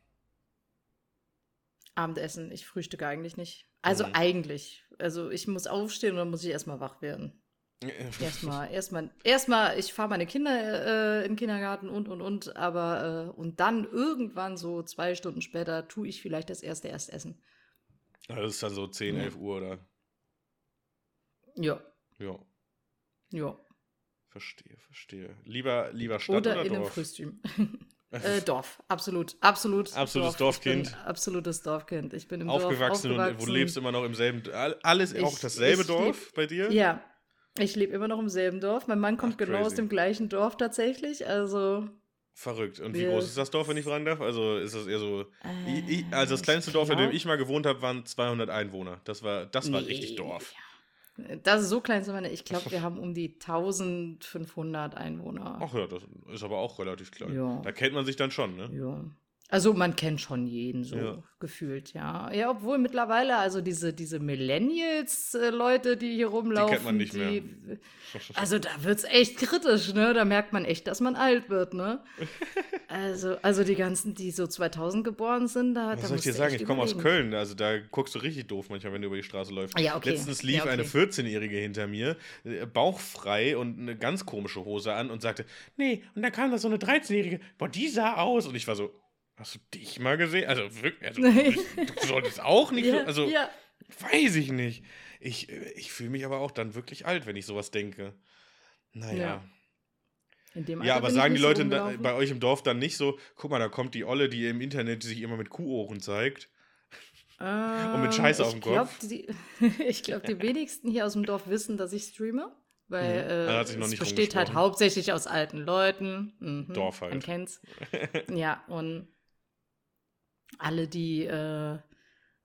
Abendessen. Ich frühstücke eigentlich nicht. Also Mhm. eigentlich. Also ich muss aufstehen und dann muss ich erstmal wach werden. Erstmal, erstmal, erstmal, ich fahre meine Kinder äh, in den Kindergarten und und und, aber äh, und dann irgendwann so zwei Stunden später tue ich vielleicht das erste Erstessen. Das ist dann so 10, Ja. 11 Uhr oder. Ja, Ja, ja. verstehe, verstehe. Lieber, lieber Stadt Oder, oder, in einem Dorf? Frühstream. äh, Dorf, absolut, absolut. Absolutes Dorf. Dorfkind. Absolutes Dorfkind. Ich bin im aufgewachsen, Dorf und aufgewachsen. du lebst immer noch im selben. all- Alles Ich- auch dasselbe Dorf bei dir? Ja, ich lebe immer noch im selben Dorf. Mein Mann kommt Ach, genau aus dem gleichen Dorf tatsächlich. Also Verrückt. Und wie groß ist das Dorf, wenn ich fragen darf? Also ist das eher so. Ich, ich, also das Äh, kleinste Dorf, in dem ich mal gewohnt habe, waren 200 Einwohner. Das war, das war Nee. richtig Dorf. Das ist so klein sind wir nicht. Ich glaube, wir haben um die 1500 Einwohner. Ach ja, das ist aber auch relativ klein. Ja. Da kennt man sich dann schon, ne? Ja. Also man kennt schon jeden so Ja. gefühlt, ja. Ja, obwohl mittlerweile, also diese, diese Millennials-Leute, die hier rumlaufen, man nicht mehr. die- also da wird's echt kritisch, ne? Da merkt man echt, dass man alt wird, ne? Also, also die ganzen, die so 2000 geboren sind, da, da Was soll ich dir sagen? Ich komme aus. Köln, also da guckst du richtig doof manchmal, wenn du über die Straße läufst. Ja, okay. Letztens lief Ja, okay. eine 14-Jährige hinter mir, äh, bauchfrei und eine ganz komische Hose an und sagte, nee, und dann kam da so eine 13-Jährige, boah, die sah aus. Und ich war so, hast du dich mal gesehen? Also wirklich, also, du, du solltest auch nicht so, Ja, also ja. weiß ich nicht. Ich, äh, ich fühle mich aber auch dann wirklich alt, wenn ich sowas denke. Naja. Ja. Ja, aber sagen die Leute da, bei euch im Dorf dann nicht so, guck mal, da kommt die Olle, die im Internet sich immer mit Kuhohren zeigt. Und mit Scheiße Ähm, auf dem glaub, Kopf? Die, ich glaube, die wenigsten hier aus dem Dorf wissen, dass ich streame. Weil Mhm. äh, sich noch es besteht halt hauptsächlich aus alten Leuten. Mhm, Dorf halt. Man kennt's. ja, und alle, die äh,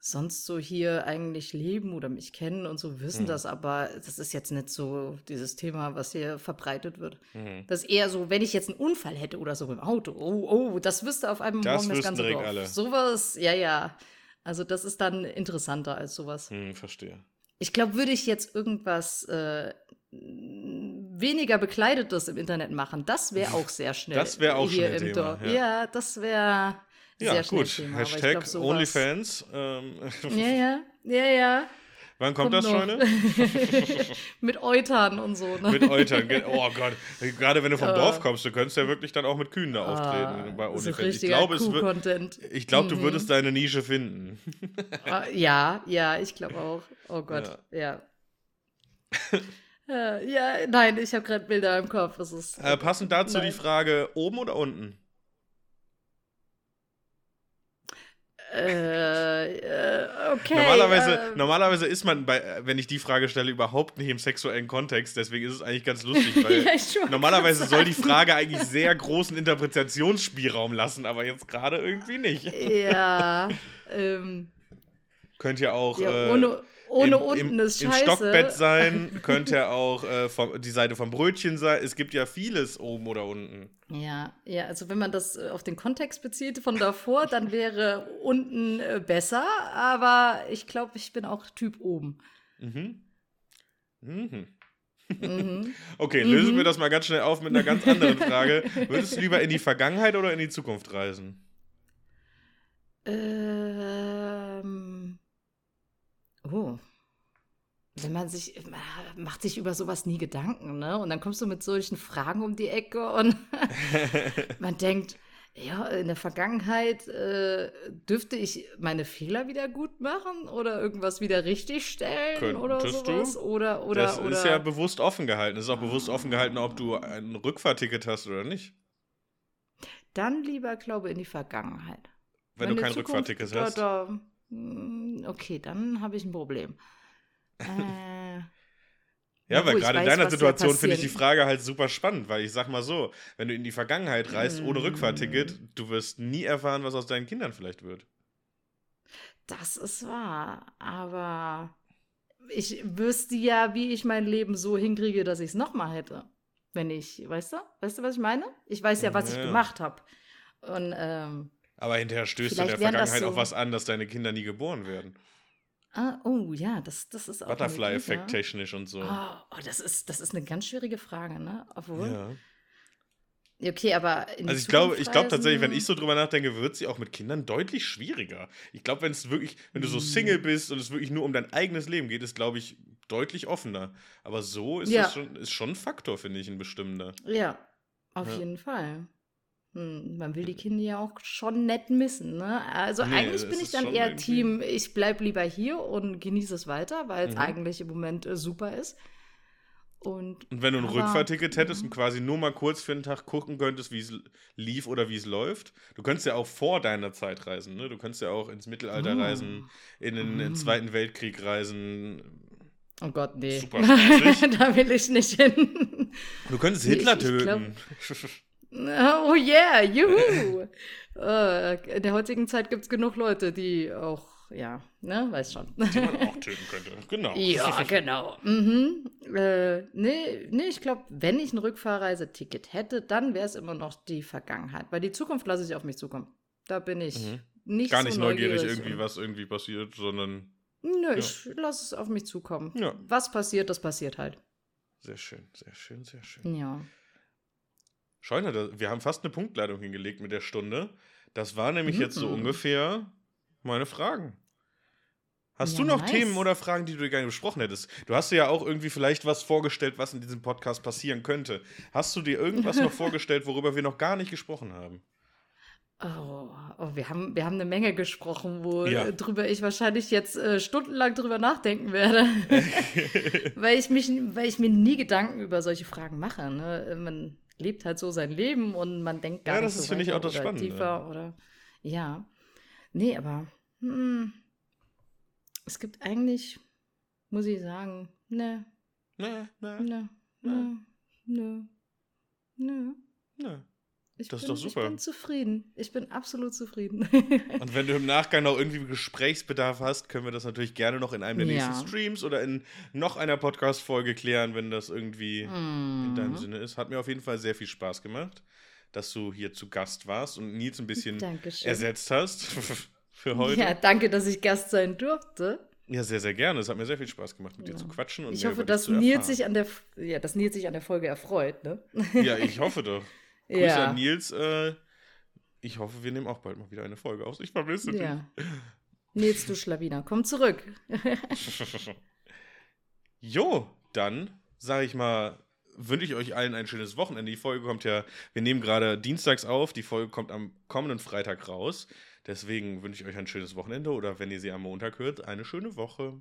sonst so hier eigentlich leben oder mich kennen und so, wissen Mhm. das, aber das ist jetzt nicht so dieses Thema, was hier verbreitet wird. Mhm. Das ist eher so, wenn ich jetzt einen Unfall hätte oder so im Auto. Oh, oh, das wüsste auf einem Das Morgen das ganze Dorf. alle. Sowas, ja, ja. Also das ist dann interessanter als sowas. Hm, verstehe. Ich glaube, würde ich jetzt irgendwas äh, weniger bekleidetes im Internet machen, das wäre auch sehr schnell. Das wäre auch hier schon ein im Thema, Dorf. ja. Ja. das wäre Ja, gut. Thema. Hashtag glaub, OnlyFans. Ähm, Ja, ja, ja, ja. Wann kommt, das, noch. Scheune? Mit Eutern und so. Ne? mit Eutern. Oh Gott. Gerade wenn du vom Ja. Dorf kommst, du könntest ja wirklich dann auch mit Kühen da auftreten bei Ah, so OnlyFans. Ich glaube, es wird, Kuh-Content. ich glaube, du Mhm. würdest deine Nische finden. Ah, Ja, ja, ich glaube auch. Oh Gott, ja. Ja, ja nein, ich habe gerade Bilder im Kopf. Es ist, Äh, passend dazu die Nein. Frage, oben oder unten? Äh, äh, okay. normalerweise, ähm, normalerweise ist man, bei, äh, wenn ich die Frage stelle, überhaupt nicht im sexuellen Kontext. Deswegen ist es eigentlich ganz lustig, weil Ja, normalerweise soll die. Frage eigentlich sehr großen Interpretationsspielraum lassen, aber jetzt gerade irgendwie nicht. Ja, ähm, Könnt ihr auch ja äh, ohne, im, unten im, ist im scheiße. Stockbett sein, könnt ihr auch äh, vom, die Seite vom Brötchen sein. Es gibt ja vieles oben oder unten. Ja, ja, also wenn man das äh, auf den Kontext bezieht von davor, dann wäre unten äh, besser, aber ich glaube, ich bin auch Typ oben. Mhm. Mhm. Mhm. Okay, lösen Mhm. wir das mal ganz schnell auf mit einer ganz anderen Frage. Würdest du lieber in die Vergangenheit oder in die Zukunft reisen? ähm, oh. Wenn man sich, man macht sich über sowas nie Gedanken, ne? Und dann kommst du mit solchen Fragen um die Ecke und man denkt, ja, in der Vergangenheit äh, dürfte ich meine Fehler wieder gut machen oder irgendwas wieder richtig stellen oder Könntest du? sowas? Oder, oder, das oder. ist ja bewusst offen gehalten. Es ist auch bewusst offen gehalten, ob du ein Rückfahrticket hast oder nicht. Dann lieber, glaube ich, in die Vergangenheit. Wenn du Meine kein Zukunft, Rückfahrticket da, hast. Da, hm, okay, dann habe ich ein Problem. Äh, Ja, weil gerade in deiner Situation finde ich die Frage halt super spannend, weil ich sag mal so, wenn du in die Vergangenheit reist ohne Mm. Rückfahrticket, du wirst nie erfahren, was aus deinen Kindern vielleicht wird. Das ist wahr, aber ich wüsste ja, wie ich mein Leben so hinkriege, dass ich es nochmal hätte. Wenn ich, weißt du? Weißt du, was ich meine? Ich weiß ja, was Ja. ich gemacht habe. Und ähm, Aber hinterher stößt du in der Vergangenheit auch so- was an, dass deine Kinder nie geboren werden. Ah, oh ja, das, das ist auch. Butterfly-Effekt ja. technisch und so. Oh, oh, das ist, das ist eine ganz schwierige Frage, ne? Obwohl. Ja. Okay, aber. In Also ich glaube, ich glaube tatsächlich, wenn ich so drüber nachdenke, wird sie auch mit Kindern deutlich schwieriger. Ich glaube, wenn es wirklich, wenn du so Mm. Single bist und es wirklich nur um dein eigenes Leben geht, ist, glaube ich, deutlich offener. Aber so ist Ja. es schon, ist schon ein Faktor, finde ich, ein bestimmter. Ja, auf Ja. jeden Fall. Hm, man will die Kinder ja auch schon nett missen, ne? Also Nee, eigentlich bin ich dann eher Team, ich bleib lieber hier und genieße es weiter, weil es Mhm. eigentlich im Moment äh, super ist. Und Und wenn du ein Aber- Rückfahrticket hättest und quasi nur mal kurz für einen Tag gucken könntest, wie es lief oder wie es läuft, du könntest ja auch vor deiner Zeit reisen, ne? Du könntest ja auch ins Mittelalter Oh. reisen, in den, den Mm. Zweiten Weltkrieg reisen. oh Gott, nee. Da will ich nicht hin. Du könntest Nee, Hitler ich- ich glaub- töten. Oh yeah, juhu! äh, in der heutigen Zeit gibt es genug Leute, die auch, ja, ne, weiß schon. die man auch töten könnte. Genau. Ja, genau. Mhm. Äh, nee, nee, ich glaube, wenn ich ein Rückfahrreiseticket hätte, dann wäre es immer noch die Vergangenheit. Weil die Zukunft lasse ich auf mich zukommen. Da bin ich mhm. nicht Gar nicht so neugierig, neugierig irgendwie, was irgendwie passiert, sondern. Nö, ja. ich lasse es auf mich zukommen. Ja. Was passiert, das passiert halt. Sehr schön, sehr schön, sehr schön. Ja. Scheuner, wir haben fast eine Punktleitung hingelegt mit der Stunde. Das war nämlich mhm. jetzt so ungefähr meine Fragen. Hast ja, du noch nice. Themen oder Fragen, die du gerne besprochen hättest? Du hast dir ja auch irgendwie vielleicht was vorgestellt, was in diesem Podcast passieren könnte. Hast du dir irgendwas noch vorgestellt, worüber wir noch gar nicht gesprochen haben? Oh, oh, wir, haben, wir haben eine Menge gesprochen, worüber ja. ich wahrscheinlich jetzt äh, stundenlang drüber nachdenken werde. weil, ich mich, weil ich mir nie Gedanken über solche Fragen mache. Ne? Man lebt halt so sein Leben und man denkt gar ja, nicht so finde ich auch das Spannende. tiefer oder ja. Nee, aber hm, es gibt eigentlich, muss ich sagen, ne. Ne, ne. Ne, ne, ne, ne. Ne. Ich das bin, ist doch super. Ich bin zufrieden. Ich bin absolut zufrieden. Und wenn du im Nachgang noch irgendwie Gesprächsbedarf hast, können wir das natürlich gerne noch in einem der ja. nächsten Streams oder in noch einer Podcast-Folge klären, wenn das irgendwie mm. in deinem mhm. Sinne ist. Hat mir auf jeden Fall sehr viel Spaß gemacht, dass du hier zu Gast warst und Nils ein bisschen Dankeschön. ersetzt hast für heute. Ja, danke, dass ich Gast sein durfte. Ja, sehr, sehr gerne. Es hat mir sehr viel Spaß gemacht, mit ja. dir zu quatschen. Und ich hoffe, dass Nils, sich an der, ja, dass Nils sich an der Folge erfreut. Ne? Ja, ich hoffe doch. Grüße ja. an Nils. Äh, ich hoffe, wir nehmen auch bald mal wieder eine Folge aus. Ich vermisse dich. Ja. Nils, du Schlawiner, komm zurück. jo, dann sage ich mal, wünsche ich euch allen ein schönes Wochenende. Die Folge kommt ja, wir nehmen gerade dienstags auf, die Folge kommt am kommenden Freitag raus. Deswegen wünsche ich euch ein schönes Wochenende oder wenn ihr sie am Montag hört, eine schöne Woche.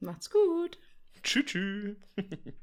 Macht's gut. Tschüss. tschüss.